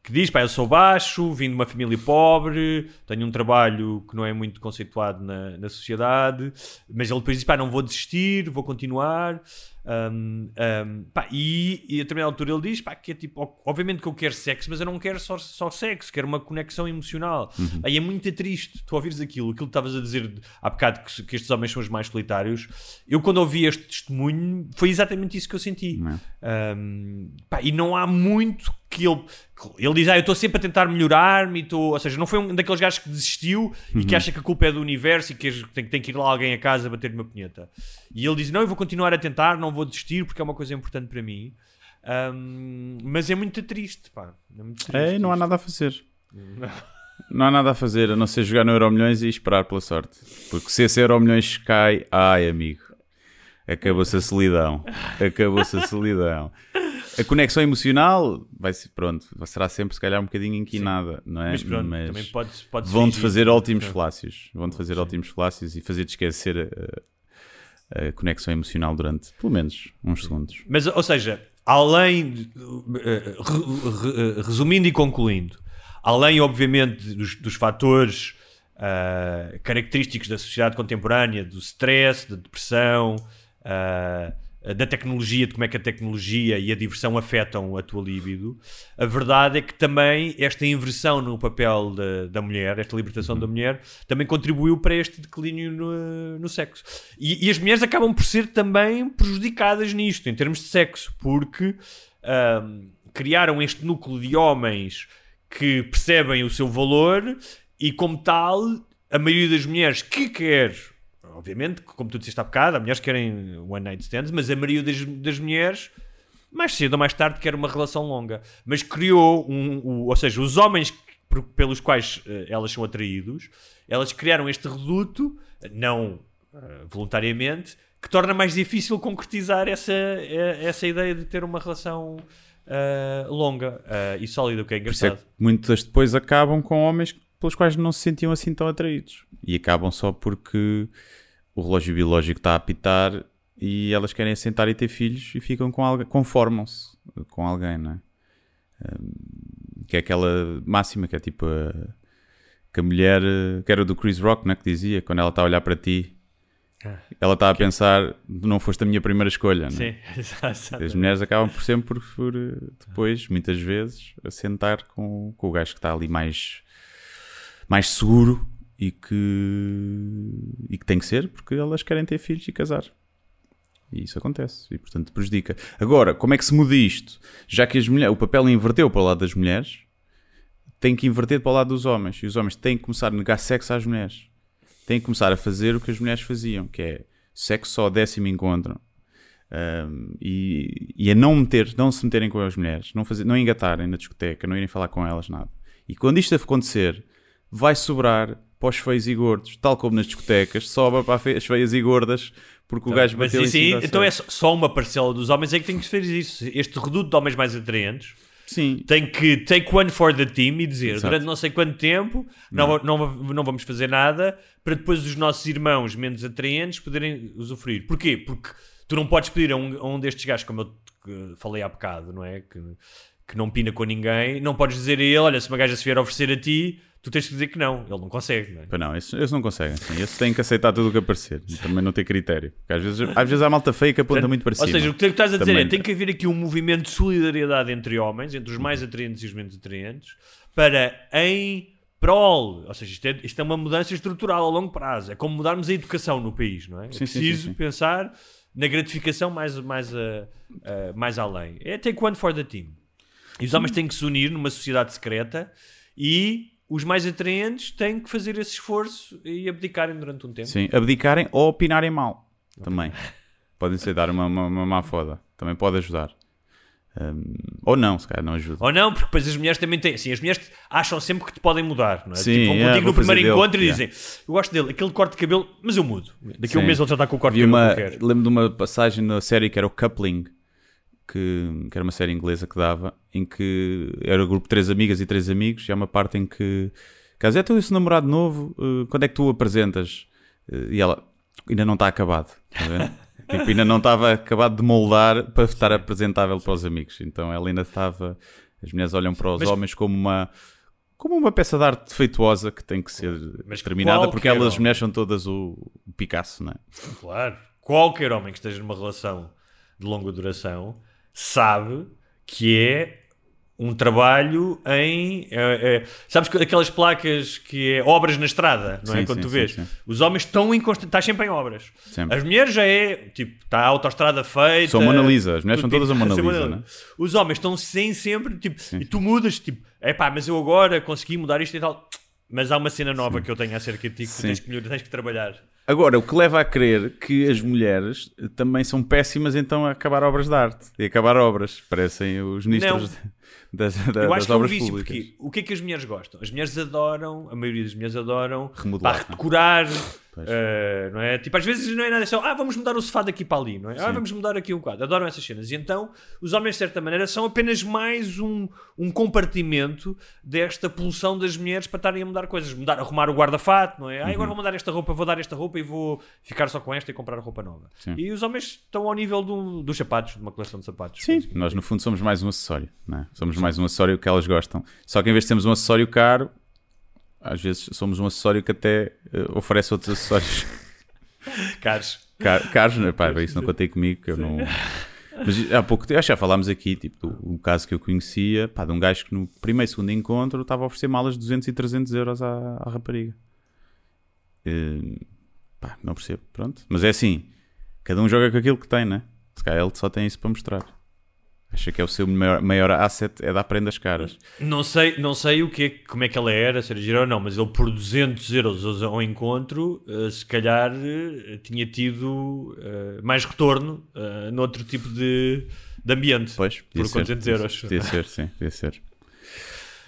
Speaker 2: que diz, pá, eu sou baixo, vim de uma família pobre, tenho um trabalho que não é muito conceituado na, na sociedade, mas ele depois diz, pá, não vou desistir, vou continuar. Um, um, pá, e, e a determinada altura ele diz, pá, que é tipo, obviamente que eu quero sexo, mas eu não quero só, só sexo, quero uma conexão emocional. Aí é muito triste tu ouvires aquilo, aquilo que estavas a dizer há bocado que, que estes homens são os mais solitários. Eu, quando ouvi este testemunho, foi exatamente isso que eu senti.
Speaker 1: Não
Speaker 2: Um, pá, e não há muito que ele. Ele diz, ah, eu estou sempre a tentar melhorar-me, estou- ou seja, não foi um daqueles gajos que desistiu e que acha que a culpa é do universo e que tem, tem que ir lá alguém a casa bater uma punheta. E ele diz, não, eu vou continuar a tentar, não vou desistir porque é uma coisa importante para mim. Um, mas é muito triste, pá. É, muito triste
Speaker 1: É, não há nada a fazer. [laughs] Não há nada a fazer a não ser jogar no Euro Milhões e esperar pela sorte. Porque se esse Euro Milhões cai, ai amigo, acabou-se a solidão. Acabou-se a solidão. A conexão emocional vai ser, pronto, será sempre se calhar um bocadinho inquinada, não é?
Speaker 2: Mas pronto, também pode, pode
Speaker 1: vão-te fazer ótimos flácios. Vão-te fazer ótimos flácios e fazer-te esquecer a, a conexão emocional durante pelo menos uns segundos.
Speaker 2: Mas, ou seja, além, eh, re- re- resumindo e concluindo, além, obviamente, dos, dos fatores ah, característicos da sociedade contemporânea, do stress, da depressão, ah, da tecnologia, de como é que a tecnologia e a diversão afetam a tua libido, a verdade é que também esta inversão no papel da, da mulher, esta libertação da mulher, também contribuiu para este declínio no, no sexo. E, e as mulheres acabam por ser também prejudicadas nisto, em termos de sexo, porque ahm, criaram este núcleo de homens que percebem o seu valor e, como tal, a maioria das mulheres que quer, obviamente, como tu disseste há bocado, há mulheres que querem one night stands, mas a maioria das, das mulheres mais cedo ou mais tarde quer uma relação longa. Mas criou um, o- ou seja, os homens pelos quais eh, elas são atraídos, elas criaram este reduto, não eh, voluntariamente, que torna mais difícil concretizar essa, eh, essa ideia de ter uma relação eh, longa e sólida, o que é
Speaker 1: é
Speaker 2: engraçado.
Speaker 1: que muitas depois acabam com homens pelos quais não se sentiam assim tão atraídos. E acabam só porque o relógio biológico está a apitar e elas querem assentar e ter filhos e ficam com alguém, conformam-se com alguém, não é? Que é aquela máxima que é tipo a, que a mulher, eh, que era do Chris Rock, né, que dizia, quando ela está a olhar para ti,
Speaker 2: Ah.
Speaker 1: ela está a pensar, não foste a minha primeira escolha, é?
Speaker 2: Sim, [laughs] exato.
Speaker 1: As mulheres acabam por sempre por, eh, depois, muitas vezes, a sentar com, com o gajo que está ali mais, mais seguro e que, e que tem que ser porque elas querem ter filhos e casar. E isso acontece e, portanto, prejudica. Agora, como é que se muda isto? Já que as mulheres, o papel inverteu para o lado das mulheres, tem que inverter para o lado dos homens. E os homens têm que começar a negar sexo às mulheres. Têm que começar a fazer o que as mulheres faziam, que é sexo só décimo encontro. Um, e, e a não meter, não se meterem com as mulheres, não, fazer, não engatarem na discoteca, não irem falar com elas, nada. E quando isto acontecer, vai sobrar para os feios e gordos, tal como nas discotecas, sobra para as feias e gordas, porque o gajo
Speaker 2: Mas
Speaker 1: bateu em
Speaker 2: isso aí,
Speaker 1: cima
Speaker 2: então é só uma parcela dos homens é que tem que fazer isso. Este reduto de homens mais atraentes
Speaker 1: Sim,
Speaker 2: tem que take one for the team e dizer
Speaker 1: Exato.
Speaker 2: durante não sei quanto tempo não, não, não vamos fazer nada para depois os nossos irmãos menos atraentes poderem usufruir. Porquê? Porque tu não podes pedir a um, a um destes gajos, como eu falei há bocado, não é? Que, que não pina com ninguém, não podes dizer a ele: olha, se uma gaja se vier oferecer a ti, tu tens que dizer que não. Ele não consegue, não é?
Speaker 1: Pois não, esses, esses não conseguem. Sim. Esses têm que aceitar tudo o que aparecer também não ter critério. Porque às vezes, às vezes há malta feia que aponta muito para
Speaker 2: Ou
Speaker 1: cima.
Speaker 2: seja, o que tu estás a dizer
Speaker 1: Também-
Speaker 2: é tem que haver aqui um movimento de solidariedade entre homens, entre os mais atraentes e os menos atraentes, para em prol, ou seja, isto é, isto é uma mudança estrutural a longo prazo. É como mudarmos a educação no país, não é? É
Speaker 1: sim,
Speaker 2: preciso
Speaker 1: sim, sim.
Speaker 2: pensar na gratificação mais, mais, a- a- mais além. É take one for the team. E os homens têm que se unir numa sociedade secreta e os mais atraentes têm que fazer esse esforço e abdicarem durante um tempo.
Speaker 1: Sim, abdicarem ou opinarem mal. Também. Podem ser dar uma, uma, uma má foda. Também pode ajudar. Hum, ou não, se calhar não ajuda.
Speaker 2: Ou não, porque depois as mulheres também têm. Assim, as mulheres acham sempre que te podem mudar, não é?
Speaker 1: Sim,
Speaker 2: tipo, vão
Speaker 1: yeah,
Speaker 2: contigo no primeiro
Speaker 1: dele,
Speaker 2: encontro e dizem: Eu gosto dele, aquele corte de cabelo, mas eu mudo. Daqui a um mês ele já está com o corte de cabelo
Speaker 1: uma, lembro de uma passagem na série que era o Coupling, que, que era uma série inglesa que dava, em que era o grupo de três amigas e três amigos, e há uma parte em que, caso é tu esse namorado novo, eh, quando é que tu o apresentas? Eh, e ela, ainda não está acabado, ver? [laughs] tipo, ainda não estava acabado de moldar para estar apresentável para os amigos, então ela ainda estava, as mulheres olham para os
Speaker 2: Mas-
Speaker 1: homens como uma... Como uma peça de arte defeituosa que tem que ser
Speaker 2: Mas
Speaker 1: terminada, porque elas, as
Speaker 2: homem.
Speaker 1: mulheres, são todas o, o Picasso, não é?
Speaker 2: Claro. Qualquer homem que esteja numa relação de longa duração sabe que é um trabalho em. é, é, sabes que aquelas placas que é obras na estrada, não é?
Speaker 1: Sim,
Speaker 2: Quando
Speaker 1: sim,
Speaker 2: tu vês.
Speaker 1: sim.
Speaker 2: Os homens estão em constante. Estás sempre em obras.
Speaker 1: Sempre.
Speaker 2: As mulheres já é. Tipo, está a autoestrada feita.
Speaker 1: São Mona Lisa, as mulheres são todas a Mona
Speaker 2: tipo,
Speaker 1: Lisa, né?
Speaker 2: Os homens estão sem sempre. Tipo, e tu mudas, tipo, é pá, mas eu agora consegui mudar isto e tal. Mas há uma cena nova que eu tenho acerca de ti que tu tens que, melhorar, tens que trabalhar.
Speaker 1: Agora, o que leva a crer que as mulheres também são péssimas então a acabar obras de arte e acabar obras, parecem os ministros das, das,
Speaker 2: Eu acho que é um vício,
Speaker 1: públicas.
Speaker 2: porque o que é que as mulheres gostam? As mulheres adoram, a maioria das mulheres adoram
Speaker 1: Remodelar,
Speaker 2: pá,
Speaker 1: é?
Speaker 2: redecorar,
Speaker 1: Pois.
Speaker 2: eh, não é? Tipo, às vezes não é nada só, ah, vamos mudar o sofá daqui para ali, não é? Ah,
Speaker 1: Sim.
Speaker 2: vamos mudar aqui um quadro. Adoram essas cenas. E então, os homens, de certa maneira, são apenas mais um, um compartimento desta pulsão das mulheres para estarem a mudar coisas. Mudar, arrumar o guarda-fato, não é? Ah,
Speaker 1: Uhum.
Speaker 2: agora vou mudar esta roupa, vou dar esta roupa e vou ficar só com esta e comprar roupa nova.
Speaker 1: Sim.
Speaker 2: E os homens estão ao nível do- dos sapatos, de uma coleção de sapatos.
Speaker 1: Sim, nós no fundo somos mais um acessório, não é? Somos mais um acessório que elas gostam. Só que em vez de termos um acessório caro, às vezes somos um acessório que até eh, oferece outros acessórios [laughs]
Speaker 2: Caros.
Speaker 1: car- caros, não é? Pá, isso não contei comigo, que eu não. Mas há pouco acho que já falámos aqui, tipo, do- um caso que eu conhecia, pá, de um gajo que no primeiro e segundo encontro estava a oferecer malas de 200 e 300 euros à, à rapariga. Eh, pá, não percebo, pronto. Mas é assim, cada um joga com aquilo que tem, né? Se calhar ele só tem isso para mostrar. Acha que é o seu maior, maior asset, é dar prendas caras.
Speaker 2: Não sei, não sei o que é, como é que ela era, se era gira ou não, mas ele por 200 euros ao encontro, eh, se calhar eh, tinha tido eh, mais retorno uh, noutro tipo de, de ambiente.
Speaker 1: Pois,
Speaker 2: por
Speaker 1: ser,
Speaker 2: 200
Speaker 1: podia
Speaker 2: euros.
Speaker 1: ser, Podia ser, sim, podia ser.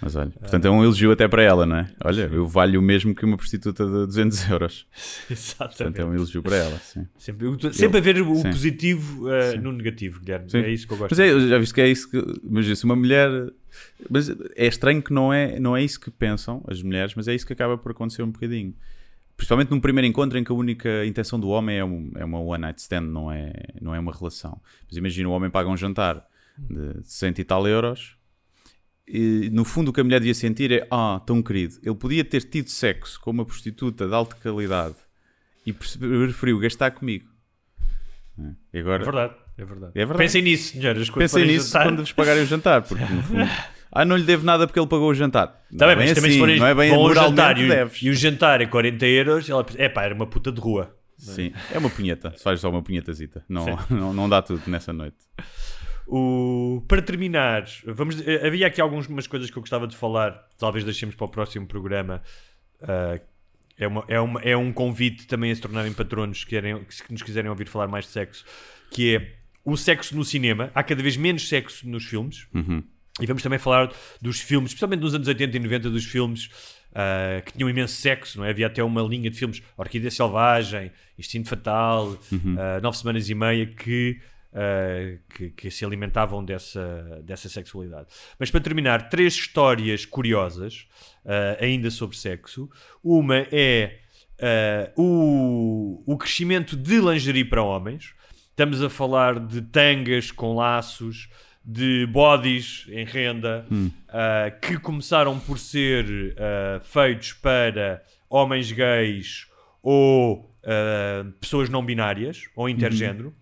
Speaker 1: Mas olha, portanto é um elogio até para ela, não é? Olha, eu valho o mesmo que uma prostituta de 200 euros. [laughs] Portanto
Speaker 2: Exatamente.
Speaker 1: é um elogio para ela, sim.
Speaker 2: Sempre, eu- sempre a ver o
Speaker 1: Sim.
Speaker 2: positivo
Speaker 1: Sim.
Speaker 2: no negativo, Guilherme.
Speaker 1: Sim.
Speaker 2: É isso que eu gosto.
Speaker 1: Mas é, eu já viste que é isso que. Mas se uma mulher. Mas é estranho que não é, não é isso que pensam as mulheres, mas é isso que acaba por acontecer um bocadinho. Principalmente num primeiro encontro em que a única intenção do homem é, um, é uma one night stand, não é, não é uma relação. Mas imagina o homem paga um jantar de 100 e tal euros e no fundo o que a mulher devia sentir é: Ah, tão querido, ele podia ter tido sexo com uma prostituta de alta qualidade e preferiu gastar comigo. É. E agora,
Speaker 2: É verdade, é verdade.
Speaker 1: É verdade.
Speaker 2: Pensem nisso, senhoras. quando
Speaker 1: Pensem nisso
Speaker 2: jantar.
Speaker 1: quando vos pagarem o jantar, porque no [laughs] fundo, ah, não lhe devo nada porque ele pagou o jantar.
Speaker 2: Tá
Speaker 1: não
Speaker 2: bem,
Speaker 1: é
Speaker 2: mas também se
Speaker 1: assim,
Speaker 2: forem
Speaker 1: não é bem moralmente
Speaker 2: jantar e,
Speaker 1: deves.
Speaker 2: e o jantar é 40 euros, ela é pá, era uma puta de rua.
Speaker 1: Sim, é uma punheta, se faz só uma punhetazita, não, [laughs] não, não dá tudo nessa noite.
Speaker 2: O, para terminar, vamos, eh, havia aqui algumas coisas que eu gostava de falar, talvez deixemos para o próximo programa. Ah, é, uma, é, uma, é um convite também a se tornarem patronos que, querem, que nos quiserem ouvir falar mais de sexo, que é o sexo no cinema. Há cada vez menos sexo nos filmes.
Speaker 1: Uhum.
Speaker 2: E vamos também falar dos filmes, especialmente nos anos 80 e 90, dos filmes ah, que tinham imenso sexo, não é? Havia até uma linha de filmes, Orquídea Selvagem, Instinto Fatal, ah, Nove Semanas e Meia, que, ah, que, que se alimentavam dessa, dessa sexualidade. Mas para terminar, três histórias curiosas, ah, ainda sobre sexo. Uma é ah, o, o crescimento de lingerie para homens. Estamos a falar de tangas com laços, de bodies em renda, ah, que começaram por ser feitos para homens gays ou pessoas não binárias ou intergênero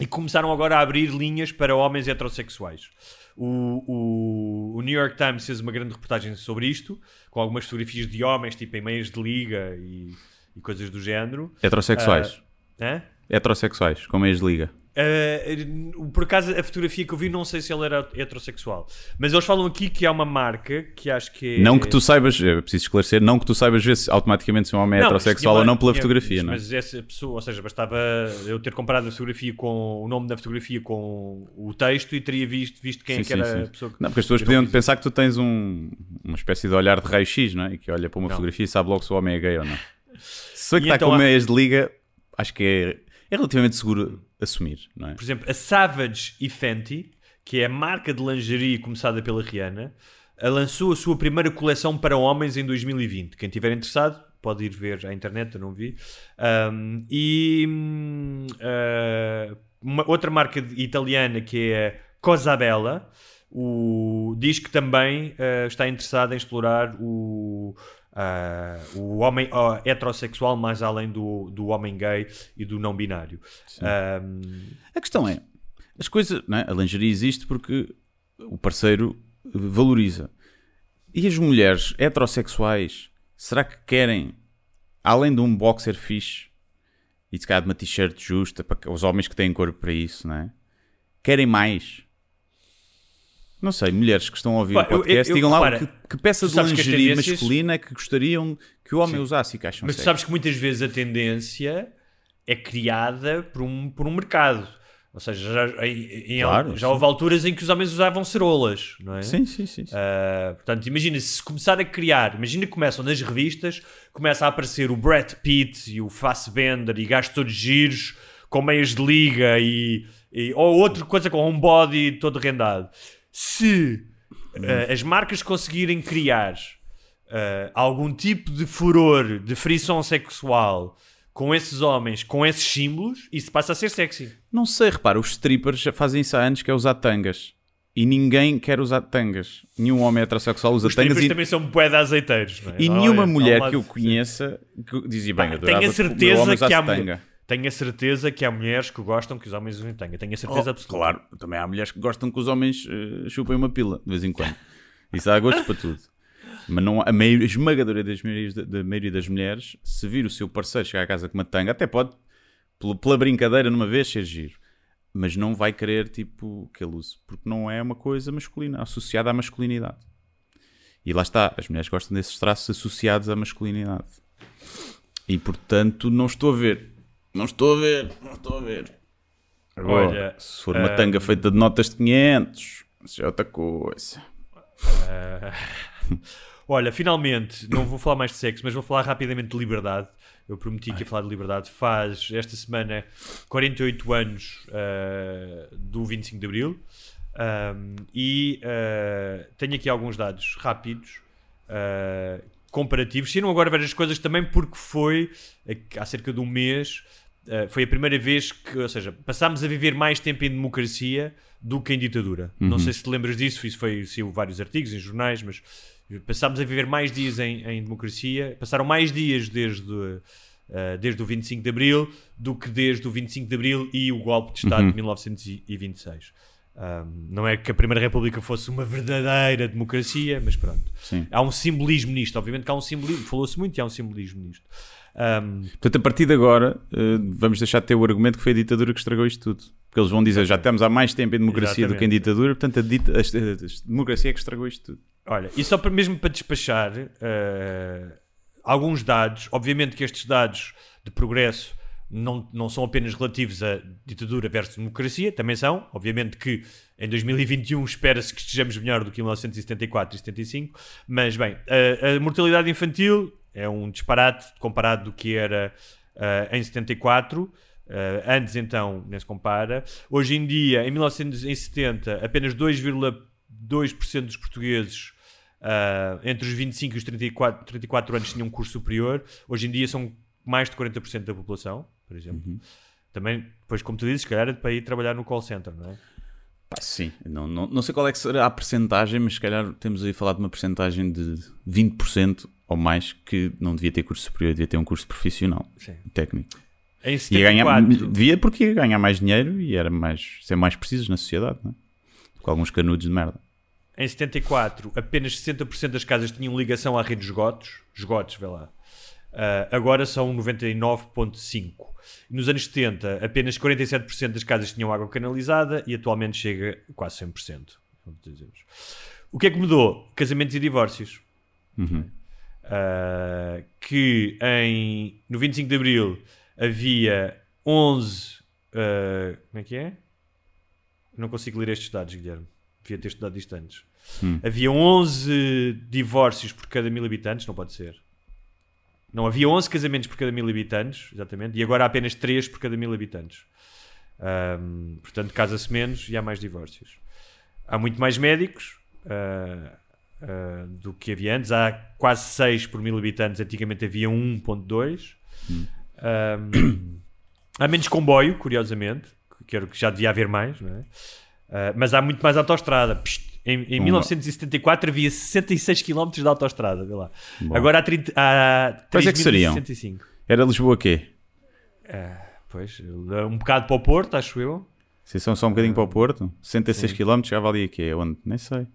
Speaker 2: e começaram agora a abrir linhas para homens heterossexuais. O, o- o New York Times fez uma grande reportagem sobre isto, com algumas fotografias de homens, tipo em meias de liga e, e coisas do género.
Speaker 1: Heterossexuais.
Speaker 2: Ah, hã?
Speaker 1: Heterossexuais, com meias de liga.
Speaker 2: Uh, por acaso, a fotografia que eu vi, não sei se ele era heterossexual. Mas eles falam aqui que há uma marca que acho que é.
Speaker 1: Não que tu saibas, é preciso esclarecer, não que tu saibas ver se automaticamente se um homem é
Speaker 2: Não,
Speaker 1: heterossexual ou não pela
Speaker 2: tinha-
Speaker 1: fotografia, não é?
Speaker 2: Mas essa pessoa, ou seja, bastava eu ter comparado a fotografia com o nome da fotografia com o texto e teria visto, visto quem é
Speaker 1: Sim,
Speaker 2: que era
Speaker 1: sim, sim.
Speaker 2: a pessoa que.
Speaker 1: Não, porque as pessoas podiam pensar que tu tens um, uma espécie de olhar de raio-x, não é? E que olha para uma
Speaker 2: Não.
Speaker 1: fotografia e sabe logo se o homem é gay ou não. [laughs] Se que
Speaker 2: E
Speaker 1: está
Speaker 2: então
Speaker 1: com
Speaker 2: há-
Speaker 1: meias de liga, acho que é, é relativamente seguro assumir, não é?
Speaker 2: Por exemplo, a Savage e Fenty, que é a marca de lingerie começada pela Rihanna, lançou a sua primeira coleção para homens em 2020. Quem estiver interessado pode ir ver à internet, eu não vi. Um, e uh, uma outra marca italiana que é Cosabella o, diz que também uh, está interessada em explorar o, uh, o homem uh, heterossexual mais além do, do homem gay e do não binário. Um,
Speaker 1: A questão é, as coisas, não é? a lingerie existe porque o parceiro valoriza. E as mulheres heterossexuais, será que querem, além de um boxer fixe e se calhar de uma t-shirt justa, para os homens que têm corpo para isso, não é? Querem mais? Não sei, mulheres que estão a ouvir
Speaker 2: Pá,
Speaker 1: o
Speaker 2: eu-
Speaker 1: podcast,
Speaker 2: eu-
Speaker 1: digam lá
Speaker 2: repara,
Speaker 1: que, que peça de lingerie
Speaker 2: tendências-
Speaker 1: masculina é que gostariam que o homem usasse e que acham
Speaker 2: Mas tu sabes que muitas vezes a tendência é criada por um, por um mercado. Ou seja, já, em-
Speaker 1: Claro,
Speaker 2: já
Speaker 1: sim.
Speaker 2: houve alturas em que os homens usavam cerolas, não é?
Speaker 1: Sim, sim, sim. sim.
Speaker 2: Ah, portanto, imagina se começar a criar, imagina que começam nas revistas, começa a aparecer o Brad Pitt e o Fassbender e gajos todos giros com meias de liga e, e- ou outra coisa com um body todo rendado. Se ah, as marcas conseguirem criar ah, algum tipo de furor, de frição sexual com esses homens, com esses símbolos, isso passa a ser sexy.
Speaker 1: Não sei, repara, os strippers já fazem isso há anos que é usar tangas. E ninguém quer usar tangas. Nenhum homem heterossexual usa
Speaker 2: Os
Speaker 1: tangas
Speaker 2: tripas
Speaker 1: e,
Speaker 2: também são de azeiteiros. não é?
Speaker 1: e nenhuma
Speaker 2: um
Speaker 1: mulher que eu conheça que dizia bem,
Speaker 2: Pá,
Speaker 1: adorava
Speaker 2: tenho a certeza que há
Speaker 1: tanga.
Speaker 2: Tenho a certeza que há mulheres que gostam que os homens usem tanga. Tenho a certeza
Speaker 1: Oh,
Speaker 2: absoluta.
Speaker 1: claro, também há mulheres que gostam que os homens eh, chupem uma pila de vez em quando. [laughs] Isso há gostos para tudo. Mas não, a, maioria, a esmagadora das maiorias, da, maioria das mulheres, se vir o seu parceiro chegar a casa com uma tanga, até pode, pela, pela brincadeira, numa vez, ser giro. Mas não vai querer, tipo, que ele use. Porque não é uma coisa masculina, associada à masculinidade. E lá está, as mulheres gostam desses traços associados à masculinidade. E, portanto, não estou a ver. Não estou a ver, não estou a ver. Agora,
Speaker 2: Olha,
Speaker 1: se for uma
Speaker 2: ah,
Speaker 1: tanga feita de notas de 500, isso já é outra coisa. [laughs]
Speaker 2: Olha, finalmente, não vou falar mais de sexo, mas vou falar rapidamente de liberdade. Eu prometi que ia falar de liberdade. Faz esta semana 48 anos ah, do 25 de Abril. Ahm, e tenho aqui alguns dados rápidos, comparativos. Tiram agora várias coisas também porque foi há cerca de um mês. Ah, foi a primeira vez que, ou seja, passámos a viver mais tempo em democracia do que em ditadura. Não sei se te lembras disso, isso foi saiu vários artigos em jornais, mas passámos a viver mais dias em, em democracia, passaram mais dias desde, ah, desde o 25 de Abril do que desde o 25 de Abril e o golpe de Estado de 1926. Um, não é que a Primeira República fosse uma verdadeira democracia, mas pronto.
Speaker 1: Sim.
Speaker 2: Há um simbolismo nisto, obviamente que há um simbolismo, falou-se muito e há um simbolismo nisto. Um,
Speaker 1: Portanto, a partir de agora, eh, vamos deixar de ter o argumento que foi a ditadura que estragou isto tudo. Porque eles vão dizer, já estamos há mais tempo em democracia do que em
Speaker 2: Exatamente.
Speaker 1: ditadura, portanto, a, dita- a- a- a democracia é que estragou isto tudo.
Speaker 2: Olha, e só para, mesmo para despachar eh, alguns dados, obviamente que estes dados de progresso não, não são apenas relativos à ditadura versus democracia, também são. Obviamente que em 2021 espera-se que estejamos melhor do que em 1974 e 75, mas bem, a, a mortalidade infantil é um disparate comparado do que era eh, em 74. eh, antes então nem se compara. Hoje em dia, em 1970, apenas 2,2% dos portugueses ah, entre os 25 e os 34, 34 anos tinham um curso superior. Hoje em dia são mais de 40% da população, por exemplo. Também, depois, como tu dizes, se calhar é para ir trabalhar no call center, não é?
Speaker 1: Pá, sim, não, não, não sei qual é que será a percentagem, mas se calhar temos aí a falar de uma percentagem de 20% ou mais que não devia ter curso superior, devia ter um curso profissional,
Speaker 2: Sim.
Speaker 1: técnico.
Speaker 2: Em
Speaker 1: Ia ganhar,
Speaker 2: 74,
Speaker 1: devia porque ia ganhar mais dinheiro e era mais, ser mais precisos na sociedade, não é? Com alguns canudos de merda.
Speaker 2: em 74, apenas 60% das casas tinham ligação à rede de esgotos. Esgotos, vê lá. Uh, agora são 99,5%. Nos anos 70, apenas 47% das casas tinham água canalizada e atualmente chega a quase 100%. como dizemos. O que é que mudou? Casamentos e divórcios. Uh, que em, no 25 de Abril havia 11. uh, como é que é? Não consigo ler estes dados, Guilherme. Devia ter estudado isto antes. Havia 11 divórcios por cada mil habitantes, não pode ser. Não, havia 11 casamentos por cada mil habitantes, exatamente, e agora há apenas 3 por cada mil habitantes. Ahm, portanto, casa-se menos e há mais divórcios. Há muito mais médicos ah, ah, do que havia antes. Há quase 6 por mil habitantes, antigamente havia 1.2. Ahm, há menos comboio, curiosamente, que era o que já devia haver mais, não é? Ah, mas há muito mais autoestrada. Em, em 1974 havia 66 km de autoestrada, vê lá. Agora há, 30, há
Speaker 1: Quais é que seriam?
Speaker 2: 3.065.
Speaker 1: Era Lisboa quê?
Speaker 2: Pois, um bocado para o Porto, acho eu.
Speaker 1: Se são só um bocadinho para o Porto, 66 km, chegava ali aqui, onde? Nem sei.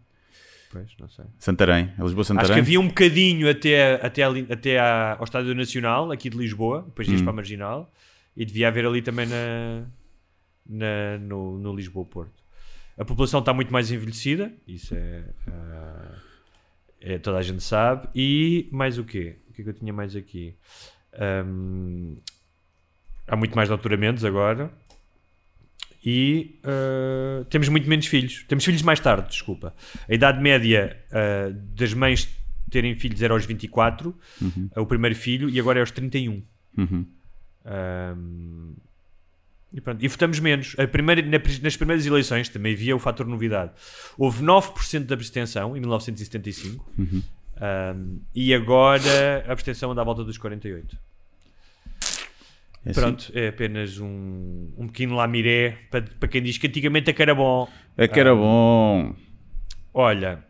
Speaker 2: Pois, não sei.
Speaker 1: Santarém, é Lisboa
Speaker 2: Acho que havia um bocadinho até, até, ali, até à- ao Estádio Nacional, aqui de Lisboa, depois
Speaker 1: Hum.
Speaker 2: ias para a Marginal, e devia haver ali também na, na- no, no Lisboa-Porto. A população está muito mais envelhecida, isso é, ah, é- toda a gente sabe. E mais o quê? O que é que eu tinha mais aqui? Ahm, há muito mais doutoramentos agora. E ah, temos muito menos filhos. Temos filhos mais tarde, desculpa. A idade média ah, das mães terem filhos era aos 24, ah, o primeiro filho, e agora é aos 31.
Speaker 1: Uhum.
Speaker 2: E, pronto, e votamos menos. A primeira, na- nas primeiras eleições também havia o fator novidade. Houve 9% de abstenção em 1975 Ahm, e agora a abstenção anda à volta dos 48%.
Speaker 1: É assim.
Speaker 2: Pronto, é apenas um, um pequeno lamiré para, para quem diz que antigamente é que era bom.
Speaker 1: É que era bom.
Speaker 2: Olha,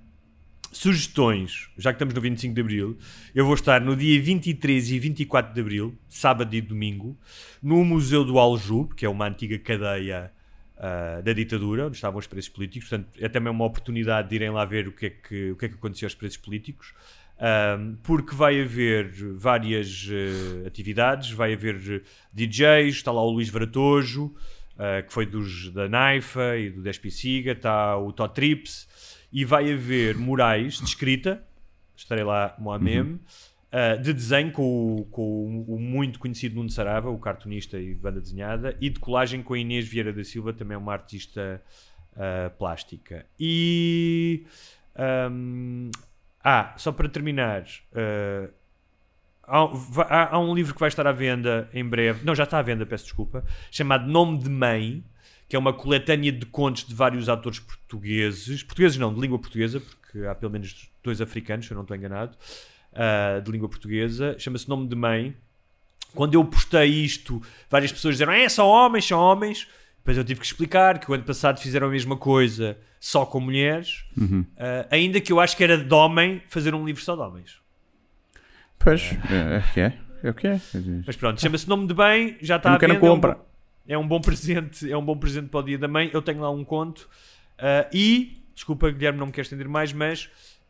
Speaker 2: sugestões, já que estamos no 25 de Abril, eu vou estar no dia 23 e 24 de Abril, sábado e domingo, no Museu do Aljube, que é uma antiga cadeia ah, da ditadura, onde estavam os presos políticos. Portanto, é também uma oportunidade de irem lá ver o que é que, o que, é que aconteceu aos presos políticos. Ahm, porque vai haver várias eh, atividades, vai haver eh, DJs, está lá o Luís Varatojo, eh, que foi dos, da Naifa e do Despiciga, está o Tó Trips, e vai haver murais de escrita, estarei lá Moamem, uh, de desenho com, o, com o- muito conhecido Nuno Sarava, o cartunista e banda desenhada, e de colagem com a Inês Vieira da Silva, também uma artista uh, plástica. E. um, ah, só para terminar. uh, Há, há- um livro que vai estar à venda em breve, não, já está à venda, peço desculpa, chamado Nome de Mãe, que é uma coletânea de contos de vários autores portugueses, portugueses não, de língua portuguesa, porque há pelo menos dois africanos, se eu não estou enganado, ah, de língua portuguesa, chama-se Nome de Mãe. Quando eu postei isto, várias pessoas disseram: é, são homens, são homens. Depois eu tive que explicar que o ano passado fizeram a mesma coisa só com mulheres, ah, ainda que eu acho que era de homem fazer um livro só de homens.
Speaker 1: Pois, é, é o que é. É o que é.
Speaker 2: Mas pronto, chama-se Nome de Bem, já está
Speaker 1: Eu quero
Speaker 2: venda. é um
Speaker 1: compra.
Speaker 2: bom- É um, bom presente, é um bom presente para o Dia da Mãe. Eu tenho lá um conto. Ah, e, desculpa, Guilherme, não me quer estender mais, mas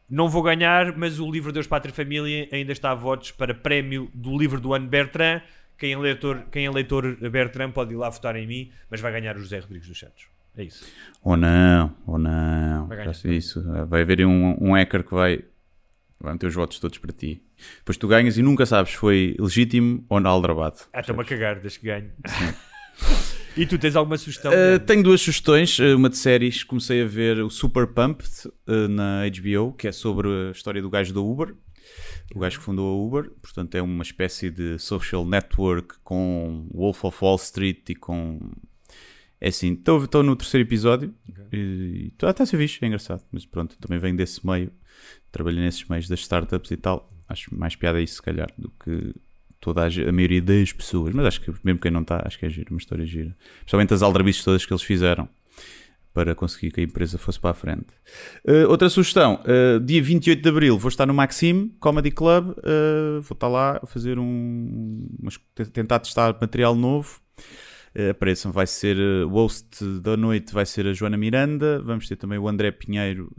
Speaker 2: não vou ganhar, mas o livro Deus, Pátria e Família ainda está a votos para prémio do livro do ano Bertrand. Quem é leitor, quem é leitor Bertrand pode ir lá votar em mim, mas vai ganhar o José Rodrigues dos Santos. É isso.
Speaker 1: Ou não, ou não.
Speaker 2: Vai ganhar.
Speaker 1: isso. Vai haver um, um hacker que vai, vai meter os votos todos para ti. Depois tu ganhas e nunca sabes se foi legítimo ou não aldrabado.
Speaker 2: Ah, estou-me a cagar, desde que ganho. [laughs] e tu tens alguma sugestão?
Speaker 1: Uh, tenho duas sugestões, uh, uma de séries, comecei a ver o Super Pumped uh, na HBO, que é sobre a história do gajo da Uber, o gajo que fundou a Uber, portanto é uma espécie de social network com Wolf of Wall Street e com... É assim, estou no terceiro episódio e está a ser fixe, é engraçado, mas pronto, também venho desse meio, trabalhei nesses meios das startups e tal, acho mais piada isso se calhar do que toda a, a maioria das pessoas, mas acho que mesmo quem não está, acho que é giro, uma história gira. Principalmente as aldrabices todas que eles fizeram para conseguir que a empresa fosse para a frente. Uh, outra sugestão, uh, dia 28 de Abril vou estar no Maxime Comedy Club, uh, vou estar lá a fazer um... umas- tentar testar material novo. Apareçam, vai ser o host da noite vai ser a Joana Miranda, vamos ter também o André Pinheiro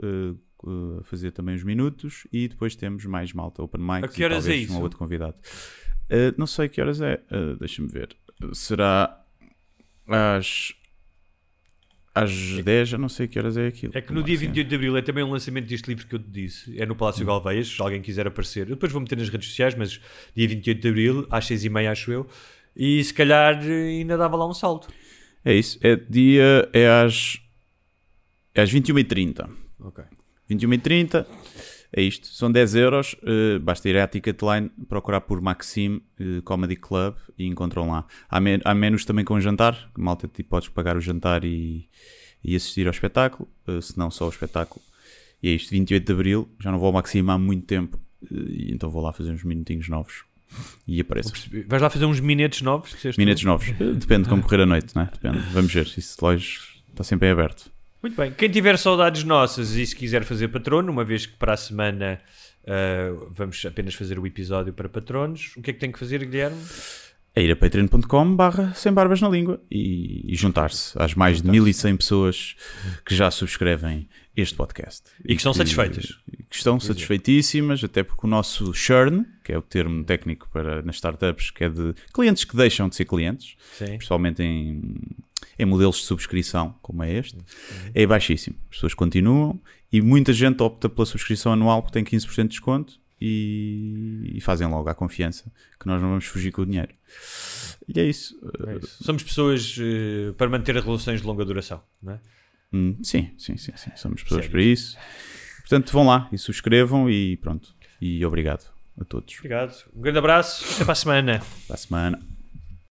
Speaker 1: a fazer também os minutos e depois temos mais malta, open mic
Speaker 2: A que horas é
Speaker 1: talvez
Speaker 2: isso?
Speaker 1: um outro convidado. Não sei que horas é, deixa-me ver. Será às. Às 10, eu não sei que horas é aquilo.
Speaker 2: É que no dia 28 de Abril é também um lançamento deste livro que eu te disse. É no Palácio Galveias, se alguém quiser aparecer. Eu depois vou meter nas redes sociais, mas dia 28 de Abril, às 6h30, acho eu. E se calhar ainda dava lá um salto.
Speaker 1: É isso. É dia. É às. É às 21h30.
Speaker 2: Ok.
Speaker 1: 21h30. É isto. São 10 euros. Uh, basta ir à Ticketline, procurar por Maxime uh, Comedy Club e encontram lá. Há, men há menos também com jantar. Malta, tipo, podes pagar o jantar e, e assistir ao espetáculo. Uh, se não, só ao espetáculo. E é isto. 28 de Abril. Já não vou ao Maxime há muito tempo. então vou lá fazer uns minutinhos novos. E apareço.
Speaker 2: Vais lá fazer uns minetes novos?
Speaker 1: Minetes novos. Depende de como correr a noite, não é? Depende. Vamos ver. Isso longe está sempre em aberto.
Speaker 2: Muito bem. Quem tiver saudades nossas e se quiser fazer patrono, uma vez que para a semana uh, vamos apenas fazer o episódio para patronos, o que é que tem que fazer, Guilherme?
Speaker 1: É ir a patreon.com barra sem barbas na língua e, e juntar-se às mais de 1100 pessoas que já subscrevem este podcast.
Speaker 2: E que estão satisfeitas.
Speaker 1: Que estão satisfeitíssimas, até porque o nosso churn, que é o termo técnico para nas startups, que é de clientes que deixam de ser clientes,
Speaker 2: Sim.
Speaker 1: principalmente em, em modelos de subscrição, como é este, é baixíssimo. As pessoas continuam e muita gente opta pela subscrição anual porque tem 15% de desconto e, e, fazem logo a confiança que nós não vamos fugir com o dinheiro. E é isso.
Speaker 2: É isso. Somos pessoas uh, para manter relações de longa duração, não é?
Speaker 1: Hum, sim, sim, sim, sim, Somos pessoas Sério? para isso. Portanto, vão lá e subscrevam e pronto. E obrigado a todos.
Speaker 2: Obrigado. Um grande abraço. Até para a semana.
Speaker 1: Para a semana.